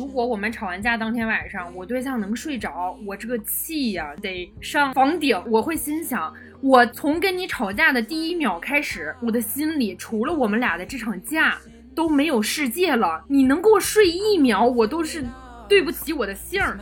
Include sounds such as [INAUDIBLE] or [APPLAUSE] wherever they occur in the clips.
如果我们吵完架当天晚上，我对象能睡着，我这个气呀得上房顶。我会心想，我从跟你吵架的第一秒开始，我的心里除了我们俩的这场架都没有世界了。你能给我睡一秒，我都是对不起我的姓儿。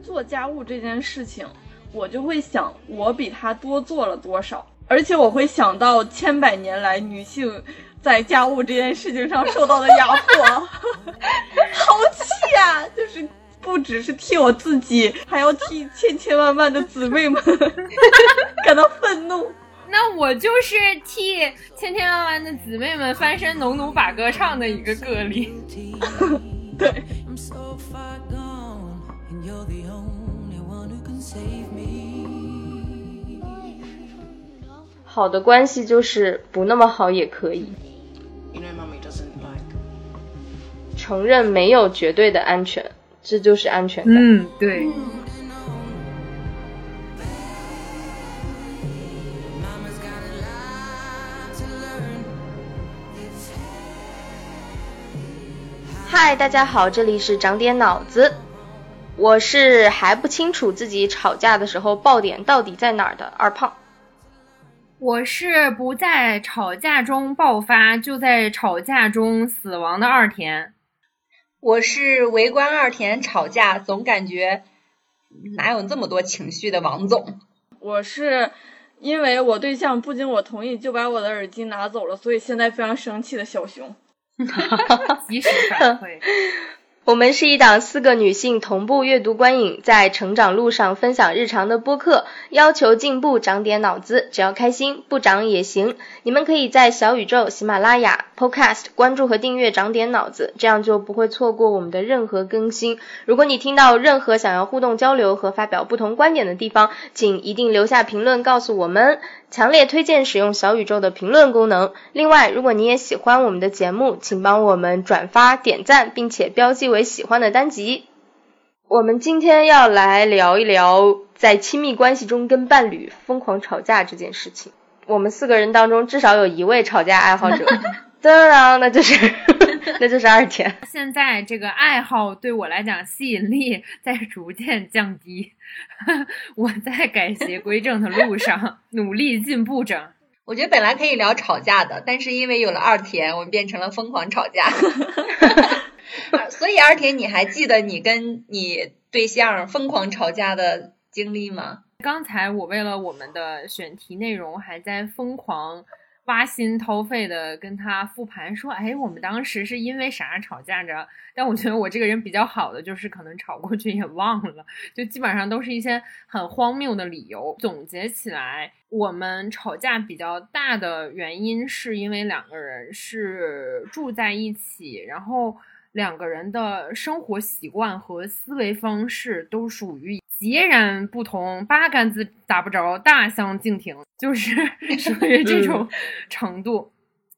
做家务这件事情，我就会想，我比他多做了多少。而且我会想到千百年来女性在家务这件事情上受到的压迫，[LAUGHS] 好气啊！就是不只是替我自己，还要替千千万万的姊妹们 [LAUGHS] 感到愤怒。那我就是替千千万万的姊妹们翻身农奴把歌唱的一个个例。[LAUGHS] 对。好的关系就是不那么好也可以。承认没有绝对的安全，这就是安全感。嗯，对。嗨，大家好，这里是长点脑子，我是还不清楚自己吵架的时候爆点到底在哪儿的二胖。我是不在吵架中爆发，就在吵架中死亡的二田。我是围观二田吵架，总感觉哪有这么多情绪的王总。我是因为我对象不经我同意就把我的耳机拿走了，所以现在非常生气的小熊。[LAUGHS] 及时反馈。我们是一档四个女性同步阅读观影，在成长路上分享日常的播客，要求进步，长点脑子，只要开心，不长也行。你们可以在小宇宙、喜马拉雅、Podcast 关注和订阅，长点脑子，这样就不会错过我们的任何更新。如果你听到任何想要互动交流和发表不同观点的地方，请一定留下评论告诉我们。强烈推荐使用小宇宙的评论功能。另外，如果你也喜欢我们的节目，请帮我们转发、点赞，并且标记为喜欢的单集。我们今天要来聊一聊在亲密关系中跟伴侣疯狂吵架这件事情。我们四个人当中至少有一位吵架爱好者，[LAUGHS] 当然，那就是 [LAUGHS] 那就是二田。[LAUGHS] 现在这个爱好对我来讲吸引力在逐渐降低。[LAUGHS] 我在改邪归正的路上努力进步着。我觉得本来可以聊吵架的，但是因为有了二田，我们变成了疯狂吵架。所以二田，你还记得你跟你对象疯狂吵架的经历吗？刚才我为了我们的选题内容，还在疯狂。挖心掏肺的跟他复盘说：“哎，我们当时是因为啥吵架着？但我觉得我这个人比较好的就是可能吵过去也忘了，就基本上都是一些很荒谬的理由。总结起来，我们吵架比较大的原因是因为两个人是住在一起，然后两个人的生活习惯和思维方式都属于。”截然不同，八竿子打不着，大相径庭，就是 [LAUGHS] 属于这种程度。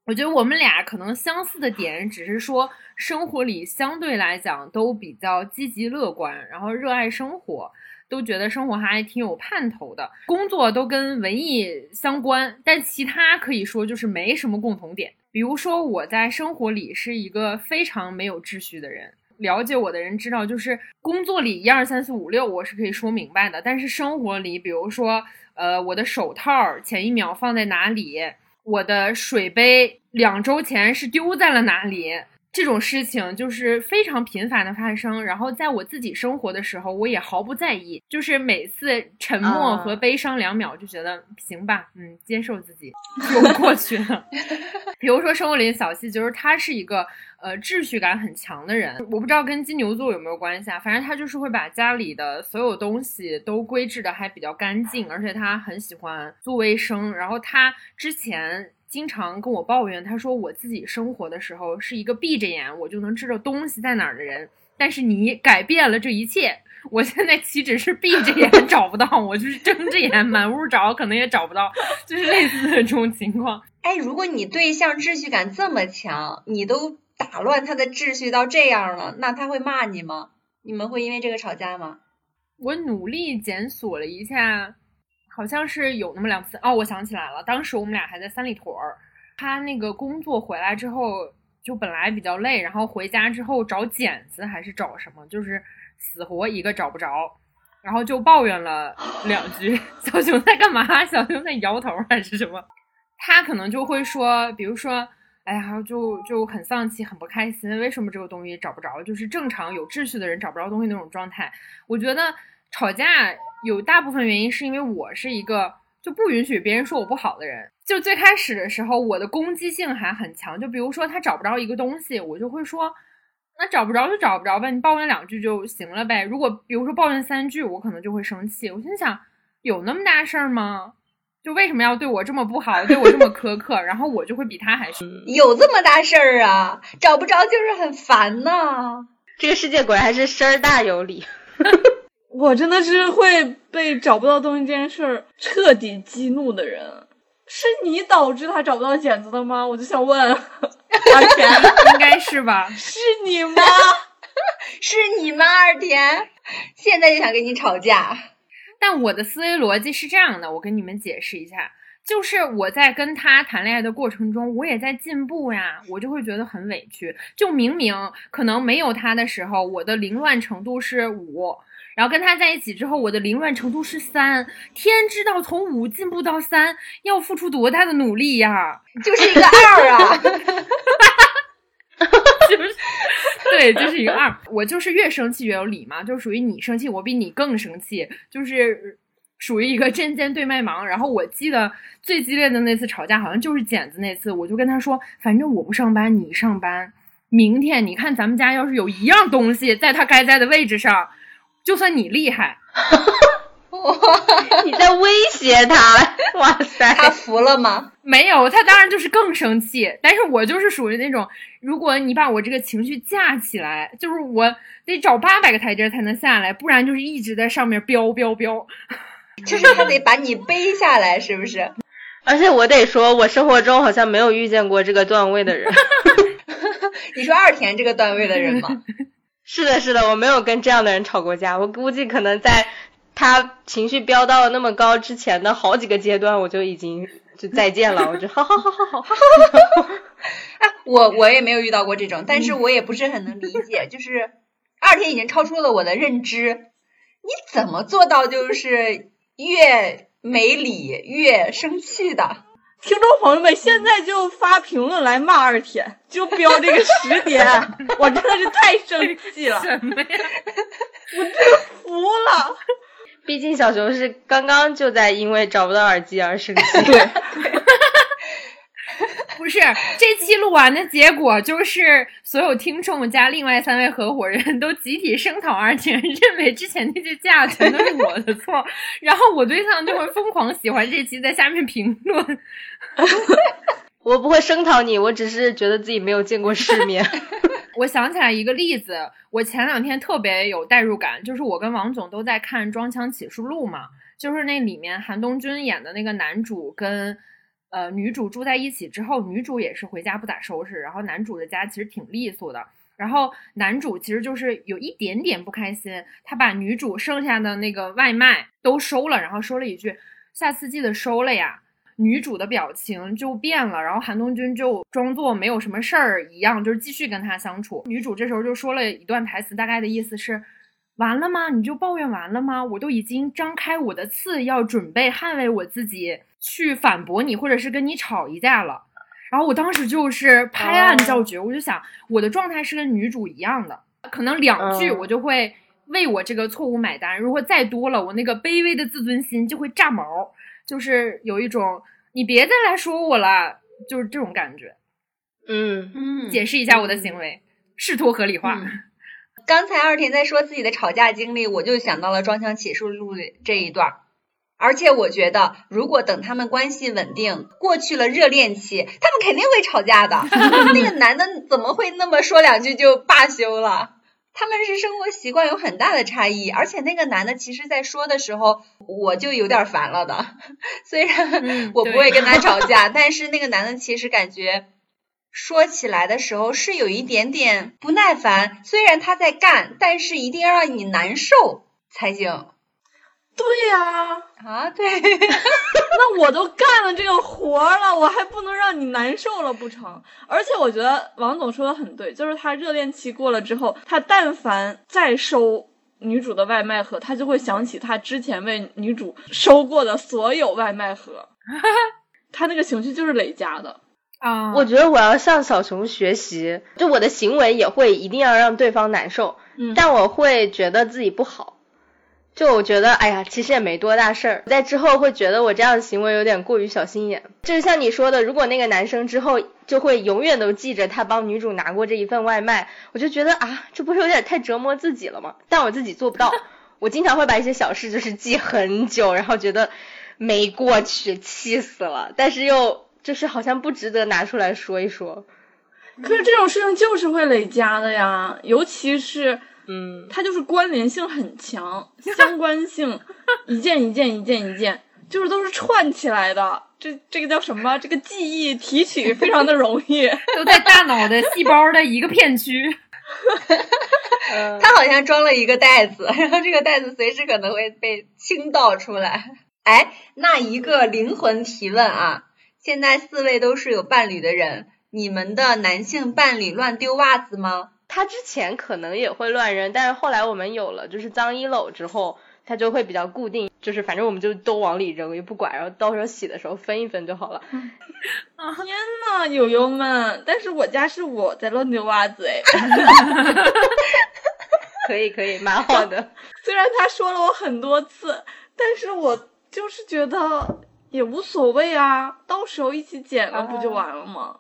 我觉得我们俩可能相似的点，只是说生活里相对来讲都比较积极乐观，然后热爱生活，都觉得生活还挺有盼头的。工作都跟文艺相关，但其他可以说就是没什么共同点。比如说我在生活里是一个非常没有秩序的人。了解我的人知道，就是工作里一二三四五六我是可以说明白的，但是生活里，比如说，呃，我的手套前一秒放在哪里，我的水杯两周前是丢在了哪里。这种事情就是非常频繁的发生，然后在我自己生活的时候，我也毫不在意，就是每次沉默和悲伤两秒就觉得行吧，嗯，接受自己就过去了。[LAUGHS] 比如说生活里的小细，就是他是一个呃秩序感很强的人，我不知道跟金牛座有没有关系啊，反正他就是会把家里的所有东西都规制的还比较干净，而且他很喜欢做卫生，然后他之前。经常跟我抱怨，他说我自己生活的时候是一个闭着眼我就能知道东西在哪儿的人，但是你改变了这一切，我现在岂止是闭着眼找不到，我就是睁着眼满屋找，可能也找不到，就是类似的这种情况。哎，如果你对象秩序感这么强，你都打乱他的秩序到这样了，那他会骂你吗？你们会因为这个吵架吗？我努力检索了一下，好像是有那么两次。哦，我想起来了，当时我们俩还在三里屯儿，他那个工作回来之后，就本来比较累，然后回家之后找剪子还是找什么，就是死活一个找不着，然后就抱怨了 [LAUGHS] 两句。小熊在干嘛？小熊在摇头还是什么？他可能就会说，比如说。哎呀，就就很丧气，很不开心。为什么这个东西找不着？就是正常有秩序的人找不着东西那种状态。我觉得吵架有大部分原因是因为我是一个就不允许别人说我不好的人。就最开始的时候，我的攻击性还很强。就比如说他找不着一个东西，我就会说，那找不着就找不着呗，你抱怨两句就行了呗。如果比如说抱怨三句，我可能就会生气。我心想，有那么大事儿吗？就为什么要对我这么不好，对我这么苛刻？[LAUGHS] 然后我就会比他还凶。有这么大事儿啊？找不着就是很烦呐。这个世界果然还是声儿大有理。[LAUGHS] 我真的是会被找不到东西这件事儿彻底激怒的人。是你导致他找不到剪子的吗？我就想问，二田，应该是吧？[LAUGHS] 是你吗？是你吗？二田，现在就想跟你吵架。但我的思维逻辑是这样的，我跟你们解释一下，就是我在跟他谈恋爱的过程中，我也在进步呀，我就会觉得很委屈。就明明可能没有他的时候，我的凌乱程度是五，然后跟他在一起之后，我的凌乱程度是三。天知道从五进步到三要付出多大的努力呀，就是一个二啊。[LAUGHS] 就是，对，就是一个二。我就是越生气越有理嘛，就属于你生气，我比你更生气，就是属于一个针尖对麦芒。然后我记得最激烈的那次吵架，好像就是剪子那次，我就跟他说，反正我不上班，你上班，明天你看咱们家要是有一样东西在他该在的位置上，就算你厉害。哇！你在威胁他？哇塞！他服了吗？[LAUGHS] 没有，他当然就是更生气。但是我就是属于那种，如果你把我这个情绪架起来，就是我得找八百个台阶才能下来，不然就是一直在上面飙飙飙。[LAUGHS] 就是他得把你背下来，是不是？[LAUGHS] 而且我得说，我生活中好像没有遇见过这个段位的人。你说二田这个段位的人吗？是的，是的，我没有跟这样的人吵过架。我估计可能在。他情绪飙到那么高之前的好几个阶段，我就已经就再见了。我就好好好好好好。哎，我我也没有遇到过这种，但是我也不是很能理解。就是二天已经超出了我的认知，你怎么做到就是越没理越生气的？听众朋友们，现在就发评论来骂二铁，[LAUGHS] 就标这个十点，[LAUGHS] 我真的是太生气了，什么呀？我真服了。毕竟小熊是刚刚就在因为找不到耳机而生气。对，[LAUGHS] 不是这期录完的结果就是所有听众加另外三位合伙人都集体声讨二田，认为之前那些架全都是我的错，然后我对象就会疯狂喜欢这期，在下面评论。[LAUGHS] 我不会声讨你，我只是觉得自己没有见过世面。[LAUGHS] 我想起来一个例子，我前两天特别有代入感，就是我跟王总都在看《装腔启示录》嘛，就是那里面韩东君演的那个男主跟呃女主住在一起之后，女主也是回家不咋收拾，然后男主的家其实挺利索的，然后男主其实就是有一点点不开心，他把女主剩下的那个外卖都收了，然后说了一句：“下次记得收了呀。”女主的表情就变了，然后韩东君就装作没有什么事儿一样，就是继续跟她相处。女主这时候就说了一段台词，大概的意思是：完了吗？你就抱怨完了吗？我都已经张开我的刺，要准备捍卫我自己，去反驳你，或者是跟你吵一架了。然后我当时就是拍案叫绝，我就想我的状态是跟女主一样的，可能两句我就会为我这个错误买单，如果再多了，我那个卑微的自尊心就会炸毛。就是有一种，你别再来说我了，就是这种感觉。嗯嗯，解释一下我的行为，试图合理化。[LAUGHS] 刚才二田在说自己的吵架经历，我就想到了《装腔启示录》这一段。而且我觉得，如果等他们关系稳定，过去了热恋期，他们肯定会吵架的。[LAUGHS] 那个男的怎么会那么说两句就罢休了？他们是生活习惯有很大的差异，而且那个男的其实，在说的时候，我就有点烦了的。[LAUGHS] 虽然我不会跟他吵架，[LAUGHS] 但是那个男的其实感觉说起来的时候是有一点点不耐烦。虽然他在干，但是一定要让你难受。才行。对呀、啊，对，[LAUGHS] 那我都干了这个活儿了，我还不能让你难受了不成？而且我觉得王总说的很对，就是他热恋期过了之后，他但凡再收女主的外卖盒，他就会想起他之前为女主收过的所有外卖盒，[LAUGHS] 他那个情绪就是累加的。啊，我觉得我要向小熊学习，就我的行为也会一定要让对方难受，嗯但我会觉得自己不好。就我觉得，哎呀，其实也没多大事儿。在之后会觉得我这样的行为有点过于小心眼。就是像你说的，如果那个男生之后就会永远都记着他帮女主拿过这一份外卖，我就觉得啊，这不是有点太折磨自己了吗？但我自己做不到。[LAUGHS] 我经常会把一些小事就是记很久，然后觉得没过去，气死了，但是又就是好像不值得拿出来说一说。可是这种事情就是会累加的呀，尤其是嗯，它就是关联性很强，相关性 [LAUGHS] 一件一件一件一件，就是都是串起来的。这这个叫什么？这个记忆提取非常的容易。[LAUGHS] 都在大脑的细胞的一个片区。[LAUGHS] 它好像装了一个袋子，然后这个袋子随时可能会被倾倒出来。哎，那一个灵魂提问啊，现在四位都是有伴侣的人，你们的男性伴侣乱丢袜子吗？他之前可能也会乱扔，但是后来我们有了就是脏衣篓之后，他就会比较固定，就是反正我们就都往里扔，也不管，然后到时候洗的时候分一分就好了。啊 [LAUGHS] 天呐，友友们！但是我家是我在乱丢袜子哎，[LAUGHS] 可以可以，蛮好的。[LAUGHS] 虽然他说了我很多次，但是我就是觉得也无所谓啊，到时候一起捡了不就完了吗？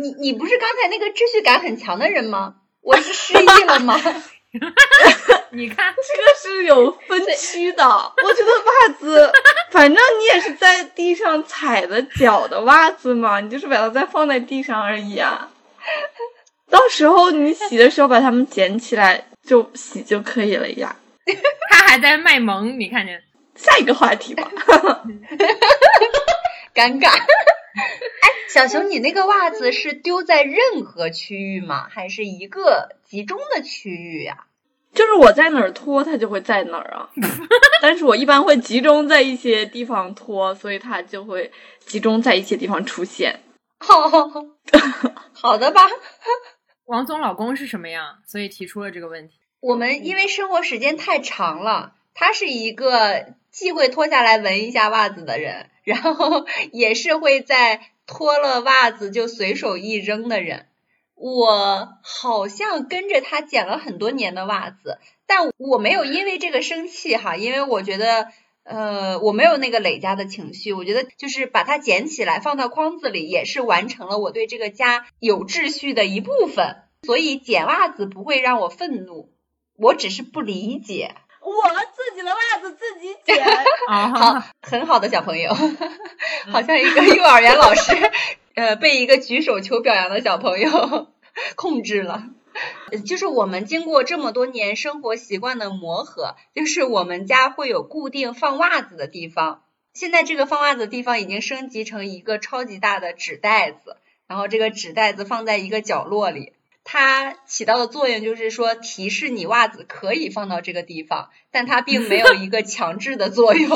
你你不是刚才那个秩序感很强的人吗？我是失忆了吗？[LAUGHS] 你看，这个是有分区的。我觉得袜子，反正你也是在地上踩的脚的袜子嘛，你就是把它再放在地上而已啊。到时候你洗的时候把它们捡起来就洗就可以了呀。[LAUGHS] 他还在卖萌，你看见？下一个话题吧。[LAUGHS] 尴尬。哎，小熊，你那个袜子是丢在任何区域吗？还是一个集中的区域呀、就是我在哪儿脱，它就会在哪儿啊。[LAUGHS] 但是我一般会集中在一些地方脱，所以它就会集中在一些地方出现。[LAUGHS] 哦，好的吧。[LAUGHS] 王总老公是什么样？所以提出了这个问题。我们因为生活时间太长了，他是一个既会脱下来闻一下袜子的人，然后 [LAUGHS] 也是会在脱了袜子就随手一扔的人。我好像跟着他捡了很多年的袜子，但我没有因为这个生气哈，因为我觉得。呃，我没有那个累加的情绪，我觉得就是把它捡起来放到筐子里，也是完成了我对这个家有秩序的一部分。所以捡袜子不会让我愤怒，我只是不理解。我自己的袜子自己捡。[LAUGHS] 啊、好，很好的小朋友，[LAUGHS] 好像一个幼儿园老师，呃，被一个举手求表扬的小朋友 [LAUGHS] 控制了。呃就是我们经过这么多年生活习惯的磨合，就是我们家会有固定放袜子的地方。现在这个放袜子的地方已经升级成一个超级大的纸袋子，然后这个纸袋子放在一个角落里。它起到的作用就是说提示你袜子可以放到这个地方，但它并没有一个强制的作用。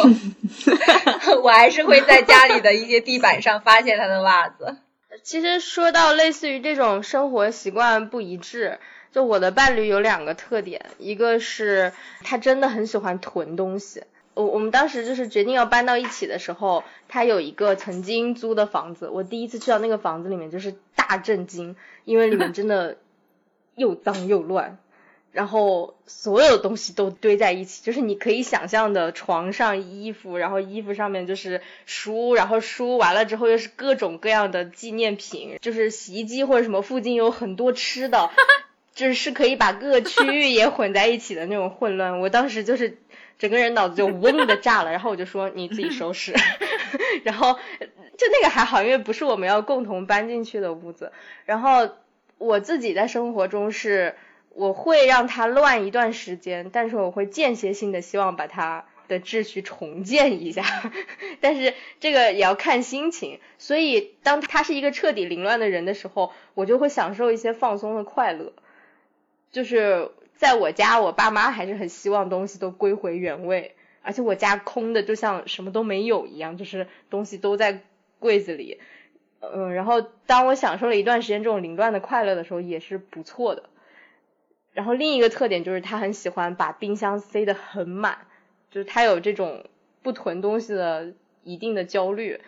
[LAUGHS] 我还是会在家里的一些地板上发现他的袜子。[LAUGHS] 其实说到类似于这种生活习惯不一致，就我的伴侣有两个特点，一个是他真的很喜欢囤东西。我我们当时就是决定要搬到一起的时候，他有一个曾经租的房子，我第一次去到那个房子里面就是大震惊，因为里面真的 [LAUGHS] 又脏又乱。然后所有东西都堆在一起，就是你可以想象的床上衣服，然后衣服上面就是书，然后书完了之后又是各种各样的纪念品，就是洗衣机或者什么附近有很多吃的，[LAUGHS] 就是是可以把各个区域也混在一起的那种混乱。我当时就是整个人脑子就嗡的炸了，然后我就说你自己收拾，[LAUGHS] 然后就那个还好，因为不是我们要共同搬进去的屋子，然后我自己在生活中是。我会让它乱一段时间，但是我会间歇性的希望把它的秩序重建一下，[LAUGHS] 但是这个也要看心情。所以当他是一个彻底凌乱的人的时候，我就会享受一些放松的快乐。就是在我家，我爸妈还是很希望东西都归回原位，而且我家空的就像什么都没有一样，就是东西都在柜子里。嗯，然后当我享受了一段时间这种凌乱的快乐的时候，也是不错的。然后另一个特点就是他很喜欢把冰箱塞得很满，就是他有这种不囤东西的一定的焦虑。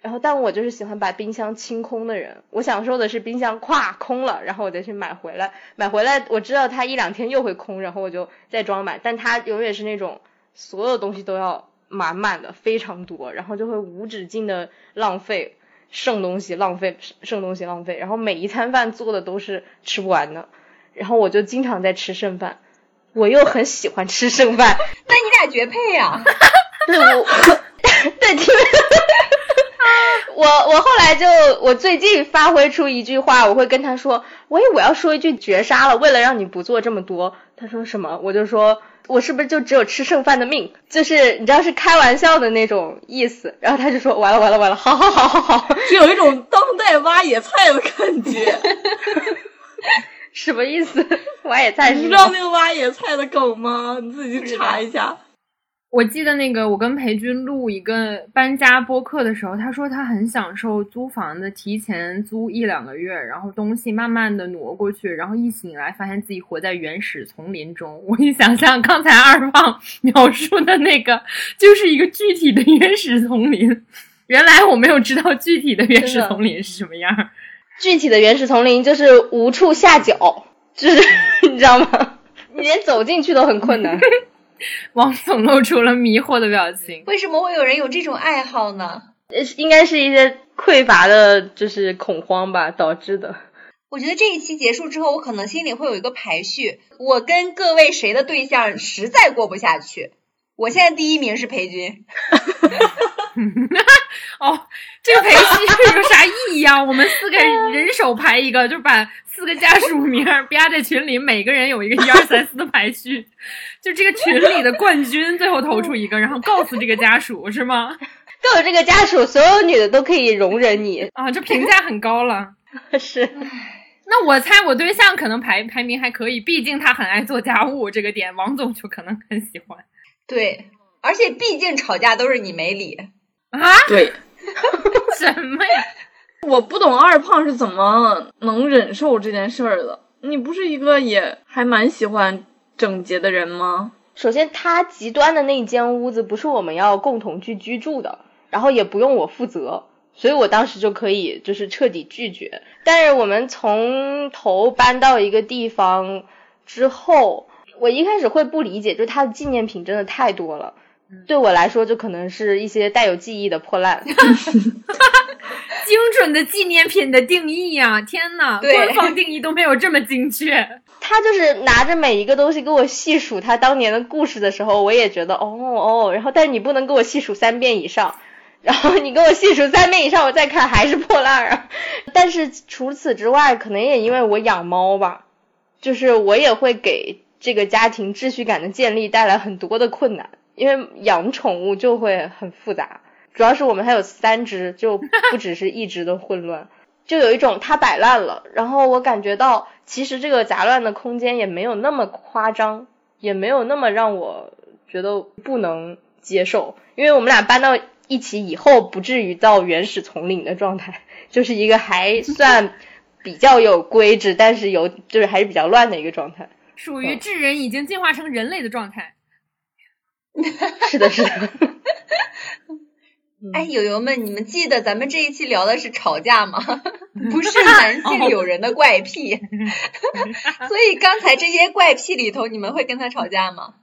然后，但我就是喜欢把冰箱清空的人。我享受的是冰箱咵空了，然后我再去买回来。买回来我知道它一两天又会空，然后我就再装满。但它永远是那种所有东西都要满满的，非常多，然后就会无止境的浪费，剩东西浪费，剩东西浪费。然后每一餐饭做的都是吃不完的，然后我就经常在吃剩饭。我又很喜欢吃剩饭，[LAUGHS] 那你俩绝配呀！[LAUGHS] 对，我 [LAUGHS] 对听。我我后来就我最近发挥出一句话，我会跟他说，喂，我要说一句绝杀了，为了让你不做这么多。他说什么？我就说我是不是就只有吃剩饭的命？就是你知道是开玩笑的那种意思。然后他就说完了完了完了，好好好好好，就有一种当代挖野菜的感觉。[LAUGHS] 什么意思？挖野菜？你知道那个挖野菜的梗吗？你自己去查一下。我记得那个，我跟裴军录一个搬家播客的时候，他说他很享受租房子，提前租一两个月，然后东西慢慢的挪过去，然后一醒来发现自己活在原始丛林中。我一想象刚才二胖描述的那个，就是一个具体的原始丛林。原来我没有知道具体的原始丛林是什么样。具体的原始丛林就是无处下脚，就是 [LAUGHS] 你知道吗？你连走进去都很困难。[LAUGHS] [LAUGHS] 王总露出了迷惑的表情。为什么会有人有这种爱好呢？呃，应该是一些匮乏的，就是恐慌吧导致的。我觉得这一期结束之后，我可能心里会有一个排序。我跟各位谁的对象实在过不下去？我现在第一名是裴军。[LAUGHS] [LAUGHS] 哦，这个排序有啥意义啊？我们四个人手排一个，就把四个家属名 [LAUGHS] 吧在群里，每个人有一个一二三四的排序，就这个群里的冠军最后投出一个，然后告诉这个家属是吗？[LAUGHS] 告诉这个家属，所有女的都可以容忍你啊，这评价很高了。[LAUGHS] 是，那我猜我对象可能排排名还可以，毕竟他很爱做家务，这个点王总就可能很喜欢。对，而且毕竟吵架都是你没理啊。对。什么呀？我不懂二胖是怎么能忍受这件事儿的。你不是一个也还蛮喜欢整洁的人吗？首先，他极端的那间屋子不是我们要共同去居住的，然后也不用我负责，所以我当时就可以就是彻底拒绝。但是我们从头搬到一个地方之后，我一开始会不理解，就是他的纪念品真的太多了。对我来说，就可能是一些带有记忆的破烂。[LAUGHS] [LAUGHS] 精准的纪念品的定义啊！天呐，官方定义都没有这么精确。[LAUGHS] 他就是拿着每一个东西给我细数他当年的故事的时候，我也觉得哦哦。然后，但是你不能给我细数三遍以上。然后你给我细数三遍以上，我再看还是破烂啊。但是除此之外，可能也因为我养猫吧，就是我也会给这个家庭秩序感的建立带来很多的困难。因为养宠物就会很复杂，主要是我们还有三只，就不只是一只的混乱，就有一种它摆烂了，然后我感觉到其实这个杂乱的空间也没有那么夸张，也没有那么让我觉得不能接受，因为我们俩搬到一起以后，不至于到原始丛林的状态，就是一个还算比较有规制，但是有就是还是比较乱的一个状态，属于智人已经进化成人类的状态。[LAUGHS] 是的，是的。哎，友友们，你们记得咱们这一期聊的是吵架吗？[LAUGHS] 不是男性友人的怪癖。[LAUGHS] 所以刚才这些怪癖里头，你们会跟他吵架吗？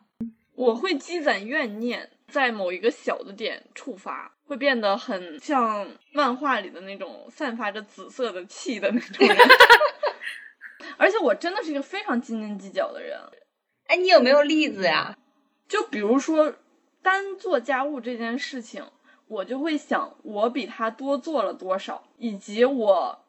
我会积攒怨念，在某一个小的点触发，会变得很像漫画里的那种散发着紫色的气的那种人。而且我真的是一个非常斤斤计较的人。哎，你有没有例子呀？就比如说，单做家务这件事情，我就会想，我比他多做了多少，以及我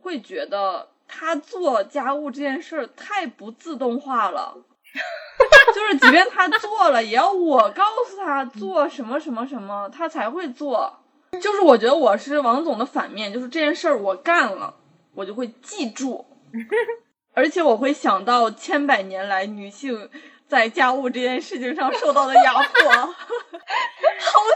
会觉得他做家务这件事儿太不自动化了。[LAUGHS] 就是即便他做了，也要我告诉他做什么什么什么，他才会做。就是我觉得我是王总的反面，就是这件事儿我干了，我就会记住。[LAUGHS] 而且我会想到千百年来女性在家务这件事情上受到的压迫，[LAUGHS] 好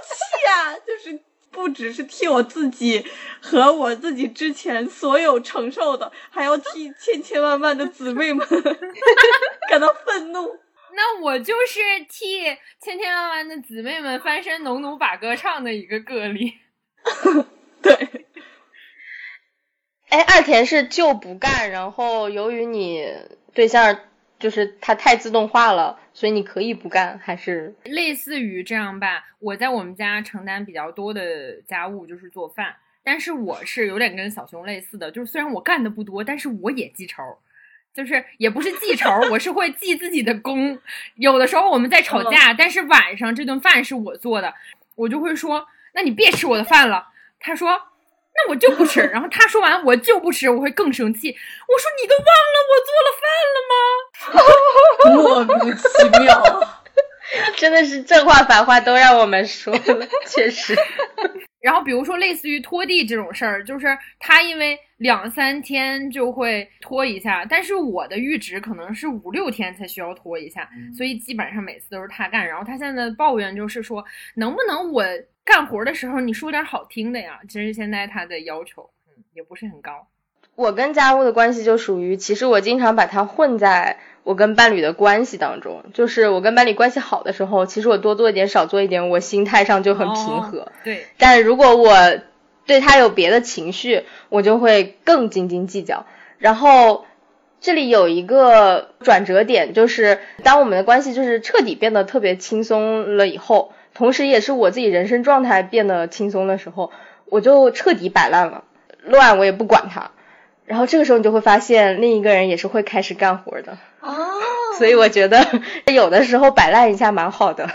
气啊！就是不只是替我自己和我自己之前所有承受的，还要替千千万万的姊妹们 [LAUGHS] 感到愤怒。那我就是替千千万万的姊妹们翻身农奴把歌唱的一个个例。[LAUGHS] 对。哎，二田是就不干，然后由于你对象就是它太自动化了，所以你可以不干，还是类似于这样吧？我在我们家承担比较多的家务，就是做饭，但是我是有点跟小熊类似的，就是虽然我干的不多，但是我也记仇，就是也不是记仇，我是会记自己的功。有的时候我们在吵架，但是晚上这顿饭是我做的，我就会说：“那你别吃我的饭了。”他说。那我就不吃，然后他说完我就不吃，我会更生气。我说你都忘了我做了饭了吗？莫名其妙，真的是正话反话都让我们说了，确实。[LAUGHS] 然后比如说类似于拖地这种事儿，就是他因为两三天就会拖一下，但是我的阈值可能是五六天才需要拖一下，所以基本上每次都是他干。然后他现在抱怨就是说，能不能我。干活的时候你说点好听的呀，其实现在他的要求，嗯，也不是很高。我跟家务的关系就属于，其实我经常把它混在我跟伴侣的关系当中。就是我跟伴侣关系好的时候，其实我多做一点少做一点，我心态上就很平和。对。但如果我对他有别的情绪，我就会更斤斤计较。然后这里有一个转折点，就是当我们的关系就是彻底变得特别轻松了以后。同时，也是我自己人生状态变得轻松的时候，我就彻底摆烂了，乱我也不管它。然后这个时候，你就会发现另一个人也是会开始干活的。哦。所以我觉得有的时候摆烂一下蛮好的。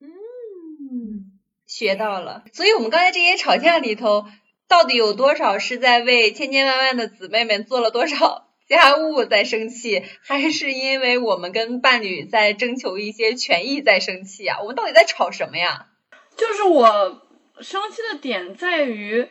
嗯，学到了。所以我们刚才这些吵架里头，到底有多少是在为千千万万的姊妹们做了多少？家务在生气，还是因为我们跟伴侣在征求一些权益在生气啊？我们到底在吵什么呀？就是我生气的点在于，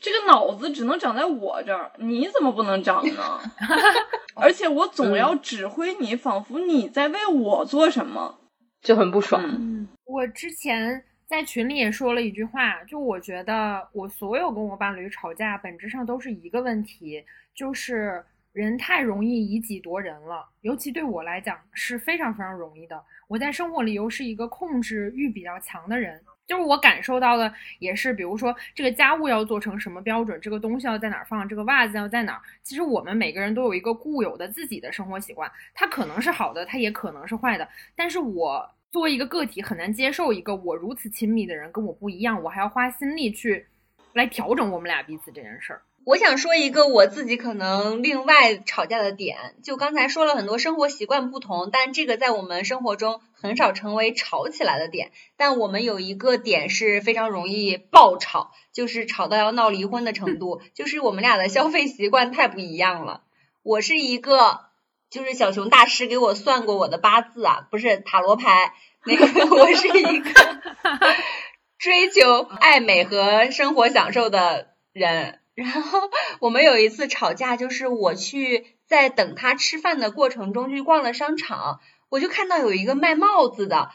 这个脑子只能长在我这儿，你怎么不能长呢？[LAUGHS] 而且我总要指挥你，仿佛你在为我做什么，就很不爽。嗯，我之前在群里也说了一句话，就我觉得我所有跟我伴侣吵架，本质上都是一个问题，就是。人太容易以己夺人了，尤其对我来讲是非常非常容易的。我在生活里又是一个控制欲比较强的人，就是我感受到的也是，比如说这个家务要做成什么标准，这个东西要在哪儿放，这个袜子要在哪儿。其实我们每个人都有一个固有的自己的生活习惯，它可能是好的，它也可能是坏的。但是我作为一个个体，很难接受一个我如此亲密的人跟我不一样，我还要花心力去来调整我们俩彼此这件事儿。我想说一个我自己可能另外吵架的点，就刚才说了很多生活习惯不同，但这个在我们生活中很少成为吵起来的点。但我们有一个点是非常容易爆吵，就是吵到要闹离婚的程度，就是我们俩的消费习惯太不一样了。我是一个，就是小熊大师给我算过我的八字啊，不是塔罗牌，那个 [LAUGHS] 我是一个 [LAUGHS] 追求爱美和生活享受的人。然后我们有一次吵架，就是我去在等他吃饭的过程中去逛了商场，我就看到有一个卖帽子的，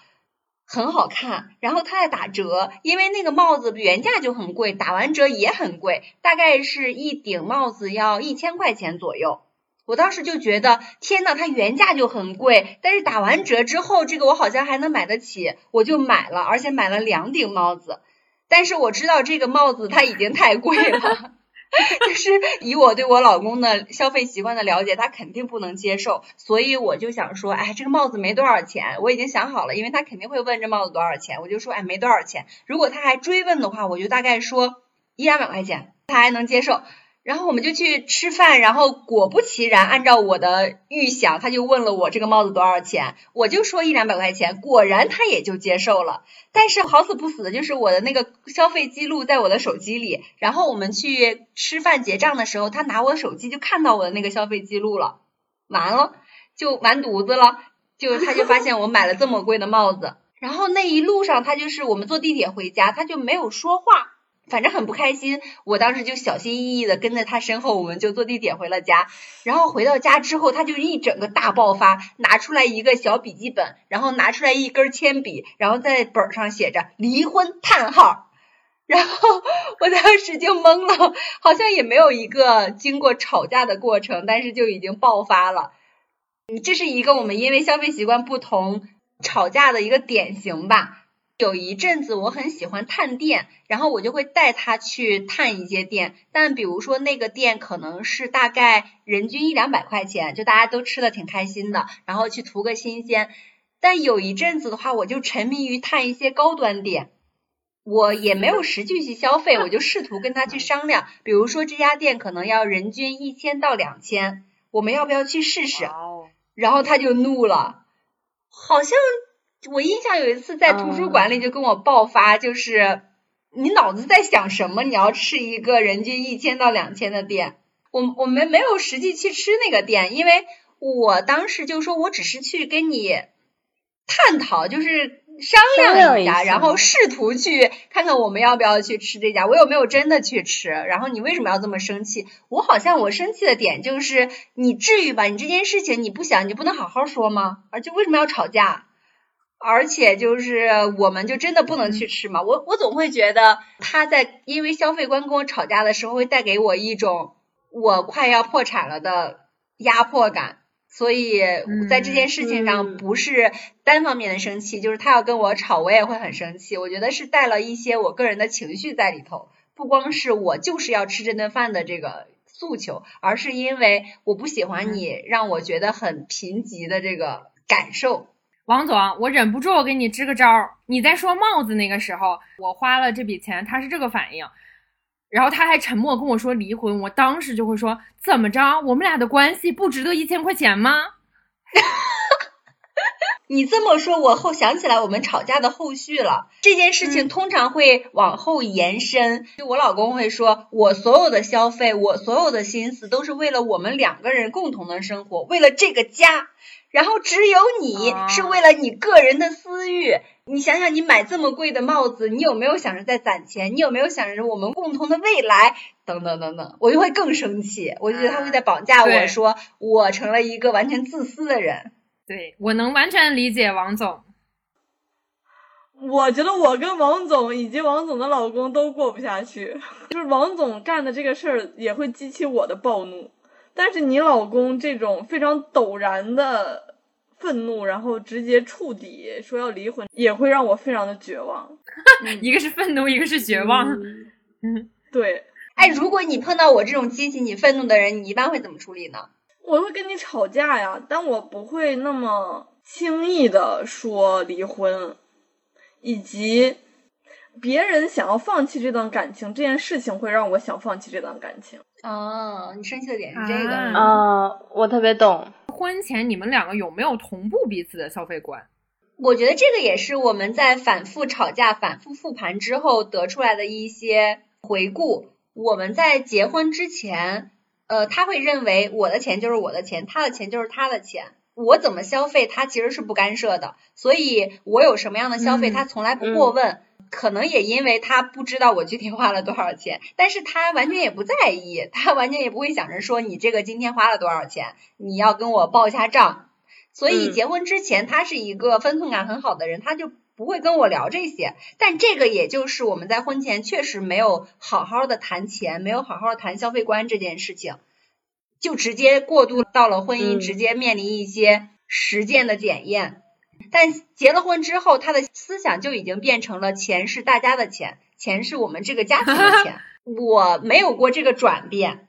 很好看，然后他在打折，因为那个帽子原价就很贵，打完折也很贵，大概是一顶帽子要一千块钱左右。我当时就觉得，天呐，它原价就很贵，但是打完折之后，这个我好像还能买得起，我就买了，而且买了两顶帽子。但是我知道这个帽子它已经太贵了。[LAUGHS] 就是以我对我老公的消费习惯的了解，他肯定不能接受，所以我就想说，哎，这个帽子没多少钱，我已经想好了，因为他肯定会问这帽子多少钱，我就说，哎，没多少钱。如果他还追问的话，我就大概说一两百块钱，他还能接受。然后我们就去吃饭，然后果不其然，按照我的预想，他就问了我这个帽子多少钱，我就说一两百块钱，果然他也就接受了。但是好死不死的就是我的那个消费记录在我的手机里，然后我们去吃饭结账的时候，他拿我手机就看到我的那个消费记录了，完了就完犊子了，就他就发现我买了这么贵的帽子，然后那一路上他就是我们坐地铁回家，他就没有说话。反正很不开心。我当时就小心翼翼的跟在他身后，我们就坐地铁回了家。然后回到家之后，他就一整个大爆发，拿出来一个小笔记本，然后拿出来一根铅笔，然后在本上写着离婚叹号。然后我当时就懵了，好像也没有一个经过吵架的过程，但是就已经爆发了。嗯，这是一个我们因为消费习惯不同吵架的一个典型吧。有一阵子我很喜欢探店，然后我就会带他去探一些店，但比如说那个店可能是大概人均一两百块钱，就大家都吃的挺开心的，然后去图个新鲜。但有一阵子的话，我就沉迷于探一些高端店。我也没有实际去消费，我就试图跟他去商量，比如说这家店可能要人均一千到两千，我们要不要去试试？然后他就怒了，好像我印象有一次在图书馆里就跟我爆发，就是你脑子在想什么？你要吃一个人均一千到两千的店，我我们没有实际去吃那个店，因为我当时就说我只是去跟你探讨，就是。商量一下，然后试图去看看我们要不要去吃这家，我有没有真的去吃？然后你为什么要这么生气？我好像我生气的点就是，你至于吧？你这件事情你不想，你不能好好说吗？而且为什么要吵架？而且就是我们就真的不能去吃嘛？我我总会觉得他在因为消费观跟我吵架的时候，会带给我一种我快要破产了的压迫感。所以在这件事情上不是单方面的生气，就是他要跟我吵，我也会很生气。我觉得是带了一些我个人的情绪在里头，不光是我就是要吃这顿饭的这个诉求，而是因为我不喜欢你让我觉得很贫瘠的这个感受。王总，我忍不住我给你支个招儿。你在说帽子那个时候，我花了这笔钱，他是这个反应。然后他还沉默跟我说离婚，我当时就会说怎么着，我们俩的关系不值得一千块钱吗？[LAUGHS] 你这么说，我后想起来我们吵架的后续了。这件事情通常会往后延伸，就我老公会说，我所有的消费，我所有的心思都是为了我们两个人共同的生活，为了这个家。然后只有你是为了你个人的私欲。你想想，你买这么贵的帽子，你有没有想着在攒钱？你有没有想着我们共同的未来？等等等等，我就会更生气。我就觉得他会在绑架我说，我成了一个完全自私的人。对我能完全理解王总。我觉得我跟王总以及王总的老公都过不下去，[LAUGHS] 就是王总干的这个事儿也会激起我的暴怒。但是你老公这种非常陡然的愤怒，然后直接触底说要离婚，也会让我非常的绝望。[LAUGHS] 一个是愤怒，一个是绝望。嗯，[LAUGHS] 对。哎，如果你碰到我这种激起你愤怒的人，你一般会怎么处理呢？我会跟你吵架呀，但我不会那么轻易的说离婚，以及别人想要放弃这段感情这件事情，会让我想放弃这段感情。哦，你生气的点是这个啊，我特别懂。婚前你们两个有没有同步彼此的消费观？我觉得这个也是我们在反复吵架、反复复盘之后得出来的一些回顾。我们在结婚之前，呃，他会认为我的钱就是我的钱，他的钱就是他的钱，我怎么消费他其实是不干涉的，所以我有什么样的消费他从来不过问。可能也因为他不知道我具体花了多少钱，但是他完全也不在意，他完全也不会想着说你这个今天花了多少钱，你要跟我报一下账。所以结婚之前他是一个分寸感很好的人，他就不会跟我聊这些。但这个也就是我们在婚前确实没有好好的谈钱，没有好好谈消费观这件事情，就直接过渡到了婚姻，直接面临一些实践的检验。但结了婚之后，他的思想就已经变成了钱是大家的钱，钱是我们这个家庭的钱。[LAUGHS] 我没有过这个转变，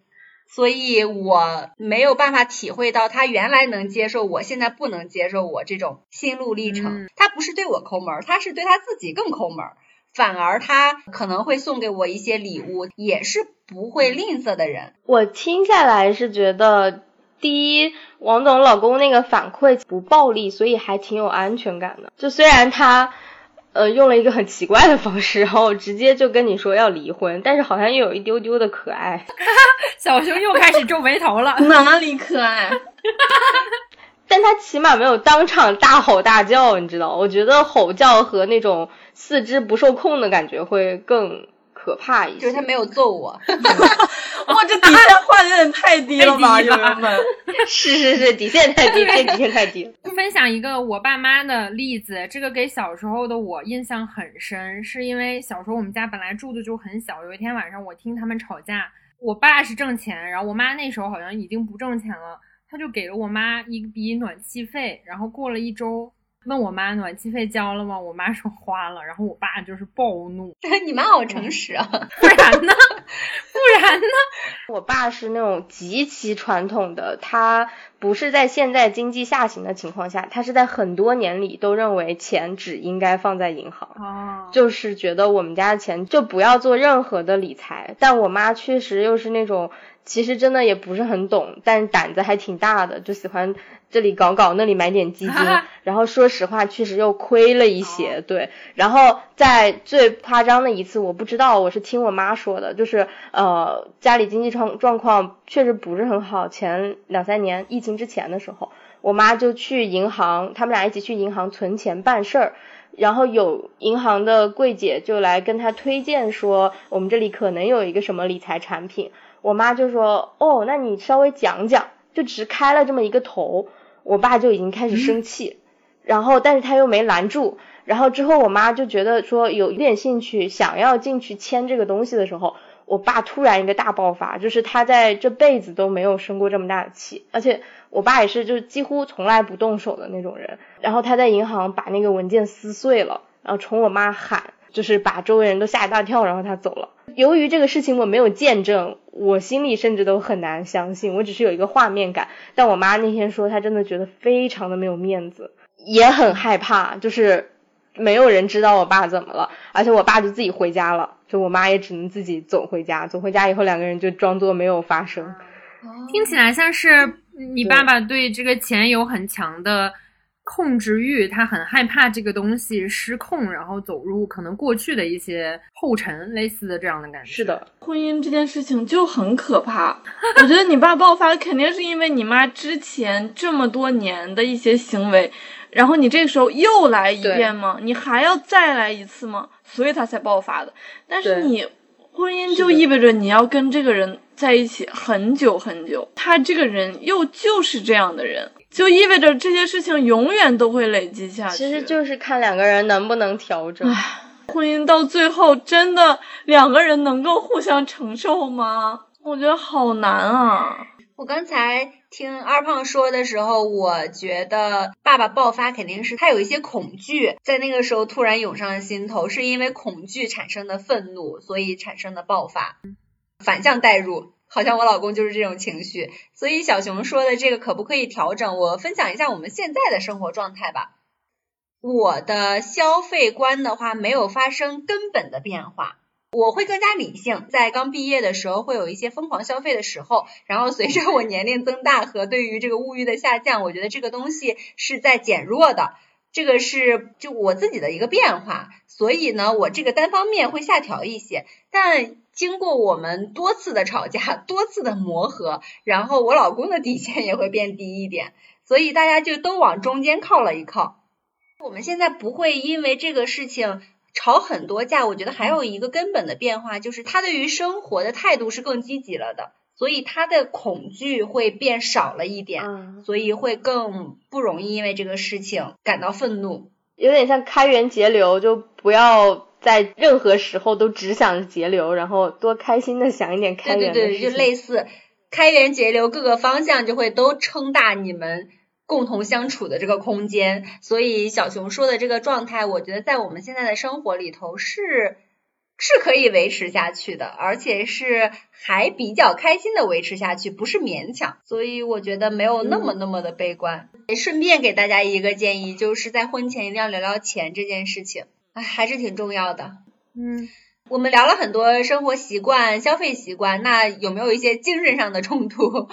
所以我没有办法体会到他原来能接受，我现在不能接受我这种心路历程。他不是对我抠门，他是对他自己更抠门，反而他可能会送给我一些礼物，也是不会吝啬的人。我听下来是觉得。第一，王总老公那个反馈不暴力，所以还挺有安全感的。就虽然他，呃，用了一个很奇怪的方式，然后直接就跟你说要离婚，但是好像又有一丢丢的可爱。[LAUGHS] 小熊又开始皱眉头了，哪里可爱？[LAUGHS] 但他起码没有当场大吼大叫，你知道？我觉得吼叫和那种四肢不受控的感觉会更。可怕一些。就是他没有揍我，[LAUGHS] 哇，这底线画的有点太低了吧，[LAUGHS] 友人们。是是是，底线太低，这底线太低。[LAUGHS] 分享一个我爸妈的例子，这个给小时候的我印象很深，是因为小时候我们家本来住的就很小，有一天晚上我听他们吵架，我爸是挣钱，然后我妈那时候好像已经不挣钱了，他就给了我妈一笔暖气费，然后过了一周。问我妈暖气费交了吗？我妈说花了，然后我爸就是暴怒。[LAUGHS] 你妈好诚实啊！不然呢？不然呢？我爸是那种极其传统的，他不是在现在经济下行的情况下，他是在很多年里都认为钱只应该放在银行。哦，就是觉得我们家的钱就不要做任何的理财。但我妈确实又是那种，其实真的也不是很懂，但胆子还挺大的，就喜欢。这里搞搞，那里买点基金，然后说实话，确实又亏了一些，对。然后在最夸张的一次，我不知道，我是听我妈说的，就是呃家里经济状状况确实不是很好，前两三年疫情之前的时候，我妈就去银行，他们俩一起去银行存钱办事儿，然后有银行的柜姐就来跟他推荐说，我们这里可能有一个什么理财产品，我妈就说，哦，那你稍微讲讲，就只开了这么一个头。我爸就已经开始生气，然后但是他又没拦住，然后之后我妈就觉得说有点兴趣，想要进去签这个东西的时候，我爸突然一个大爆发，就是他在这辈子都没有生过这么大的气，而且我爸也是就是几乎从来不动手的那种人，然后他在银行把那个文件撕碎了，然后冲我妈喊，就是把周围人都吓一大跳，然后他走了。由于这个事情我没有见证，我心里甚至都很难相信，我只是有一个画面感。但我妈那天说，她真的觉得非常的没有面子，也很害怕，就是没有人知道我爸怎么了，而且我爸就自己回家了，就我妈也只能自己走回家。走回家以后，两个人就装作没有发生。听起来像是你爸爸对这个钱有很强的。控制欲，他很害怕这个东西失控，然后走入可能过去的一些后尘，类似的这样的感觉。是的，婚姻这件事情就很可怕。[LAUGHS] 我觉得你爸爆发肯定是因为你妈之前这么多年的一些行为，然后你这个时候又来一遍吗？你还要再来一次吗？所以他才爆发的。但是你婚姻就意味着你要跟这个人在一起很久很久，他这个人又就是这样的人。就意味着这些事情永远都会累积下去。其实就是看两个人能不能调整。婚姻到最后真的两个人能够互相承受吗？我觉得好难啊！我刚才听二胖说的时候，我觉得爸爸爆发肯定是他有一些恐惧，在那个时候突然涌上心头，是因为恐惧产生的愤怒，所以产生的爆发。反向代入。好像我老公就是这种情绪，所以小熊说的这个可不可以调整？我分享一下我们现在的生活状态吧。我的消费观的话没有发生根本的变化，我会更加理性。在刚毕业的时候会有一些疯狂消费的时候，然后随着我年龄增大和对于这个物欲的下降，我觉得这个东西是在减弱的。这个是就我自己的一个变化，所以呢，我这个单方面会下调一些，但。经过我们多次的吵架，[LAUGHS] 多次的磨合，然后我老公的底线也会变低一点，所以大家就都往中间靠了一靠。我们现在不会因为这个事情吵很多架，我觉得还有一个根本的变化，就是他对于生活的态度是更积极了的，所以他的恐惧会变少了一点，所以会更不容易因为这个事情感到愤怒。有点像开源节流，就不要。在任何时候都只想着节流，然后多开心的想一点开源的对对对，就类似开源节流，各个方向就会都撑大你们共同相处的这个空间。所以小熊说的这个状态，我觉得在我们现在的生活里头是是可以维持下去的，而且是还比较开心的维持下去，不是勉强。所以我觉得没有那么那么的悲观。顺便给大家一个建议，就是在婚前一定要聊聊钱这件事情。还是挺重要的。嗯，我们聊了很多生活习惯、消费习惯，那有没有一些精神上的冲突？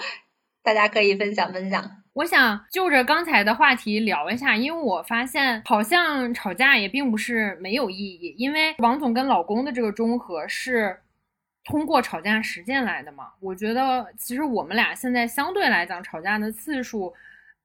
大家可以分享分享。我想就着刚才的话题聊一下，因为我发现好像吵架也并不是没有意义。因为王总跟老公的这个中和是通过吵架实践来的嘛。我觉得其实我们俩现在相对来讲吵架的次数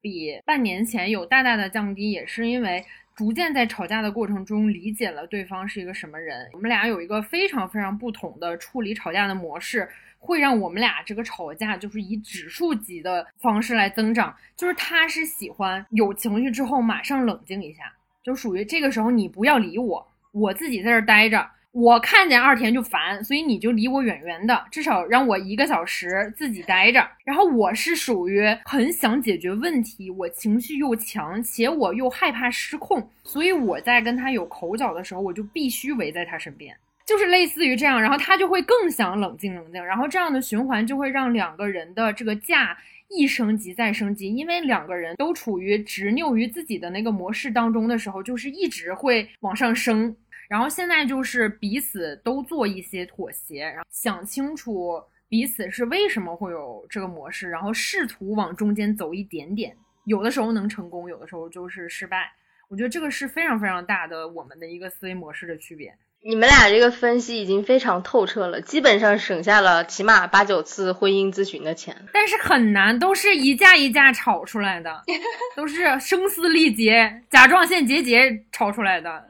比半年前有大大的降低，也是因为。逐渐在吵架的过程中理解了对方是一个什么人。我们俩有一个非常非常不同的处理吵架的模式，会让我们俩这个吵架就是以指数级的方式来增长。就是他是喜欢有情绪之后马上冷静一下，就属于这个时候你不要理我，我自己在这儿待着。我看见二田就烦，所以你就离我远远的，至少让我一个小时自己待着。然后我是属于很想解决问题，我情绪又强，且我又害怕失控，所以我在跟他有口角的时候，我就必须围在他身边，就是类似于这样。然后他就会更想冷静冷静，然后这样的循环就会让两个人的这个架一升级再升级，因为两个人都处于执拗于自己的那个模式当中的时候，就是一直会往上升。然后现在就是彼此都做一些妥协，然后想清楚彼此是为什么会有这个模式，然后试图往中间走一点点。有的时候能成功，有的时候就是失败。我觉得这个是非常非常大的我们的一个思维模式的区别。你们俩这个分析已经非常透彻了，基本上省下了起码八九次婚姻咨询的钱。但是很难，都是一架一架吵出来的，[LAUGHS] 都是声嘶力竭、甲状腺结节吵出来的。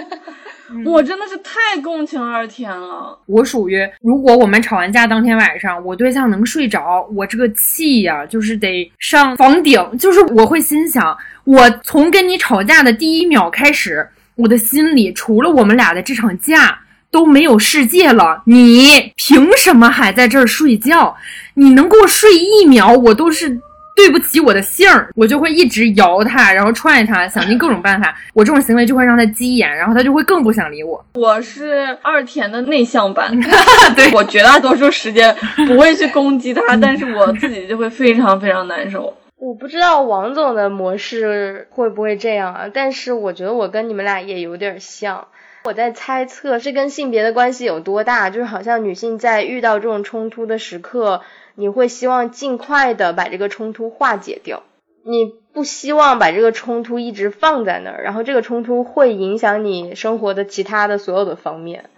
[LAUGHS] 我真的是太共情二天了。我属于，如果我们吵完架当天晚上，我对象能睡着，我这个气呀，就是得上房顶。就是我会心想，我从跟你吵架的第一秒开始，我的心里除了我们俩的这场架都没有世界了。你凭什么还在这儿睡觉？你能给我睡一秒，我都是。对不起我的姓儿，我就会一直摇他，然后踹他，想尽各种办法。我这种行为就会让他急眼，然后他就会更不想理我。我是二田的内向版，[LAUGHS] 对我绝大多数时间不会去攻击他，但是我自己就会非常非常难受。我不知道王总的模式会不会这样啊？但是我觉得我跟你们俩也有点像。我在猜测这跟性别的关系有多大，就是好像女性在遇到这种冲突的时刻。你会希望尽快的把这个冲突化解掉，你不希望把这个冲突一直放在那儿，然后这个冲突会影响你生活的其他的所有的方面，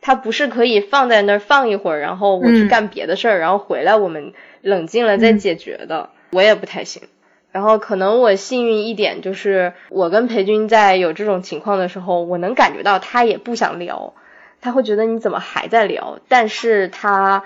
它不是可以放在那儿放一会儿，然后我去干别的事儿，然后回来我们冷静了再解决的，我也不太行。然后可能我幸运一点，就是我跟裴军在有这种情况的时候，我能感觉到他也不想聊，他会觉得你怎么还在聊，但是他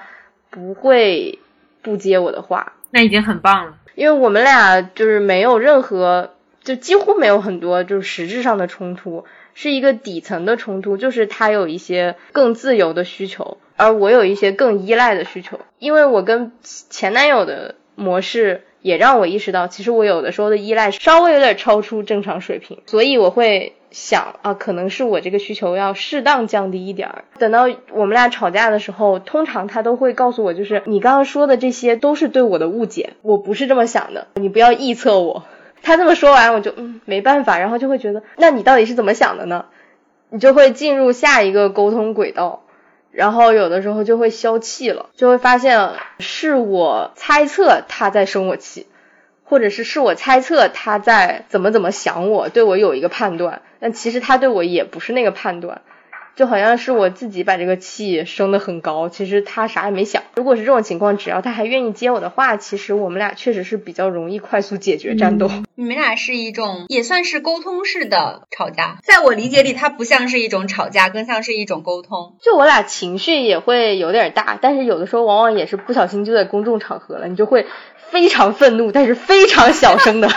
不会。不接我的话，那已经很棒了。因为我们俩就是没有任何，就几乎没有很多就是实质上的冲突，是一个底层的冲突，就是他有一些更自由的需求，而我有一些更依赖的需求。因为我跟前男友的模式也让我意识到，其实我有的时候的依赖稍微有点超出正常水平，所以我会。想啊，可能是我这个需求要适当降低一点儿。等到我们俩吵架的时候，通常他都会告诉我，就是你刚刚说的这些都是对我的误解，我不是这么想的，你不要臆测我。他这么说完，我就嗯没办法，然后就会觉得，那你到底是怎么想的呢？你就会进入下一个沟通轨道，然后有的时候就会消气了，就会发现是我猜测他在生我气。或者是是我猜测他在怎么怎么想我，对我有一个判断，但其实他对我也不是那个判断，就好像是我自己把这个气升得很高，其实他啥也没想。如果是这种情况，只要他还愿意接我的话，其实我们俩确实是比较容易快速解决战斗。你们俩是一种也算是沟通式的吵架，在我理解里，它不像是一种吵架，更像是一种沟通。就我俩情绪也会有点大，但是有的时候往往也是不小心就在公众场合了，你就会。非常愤怒，但是非常小声的，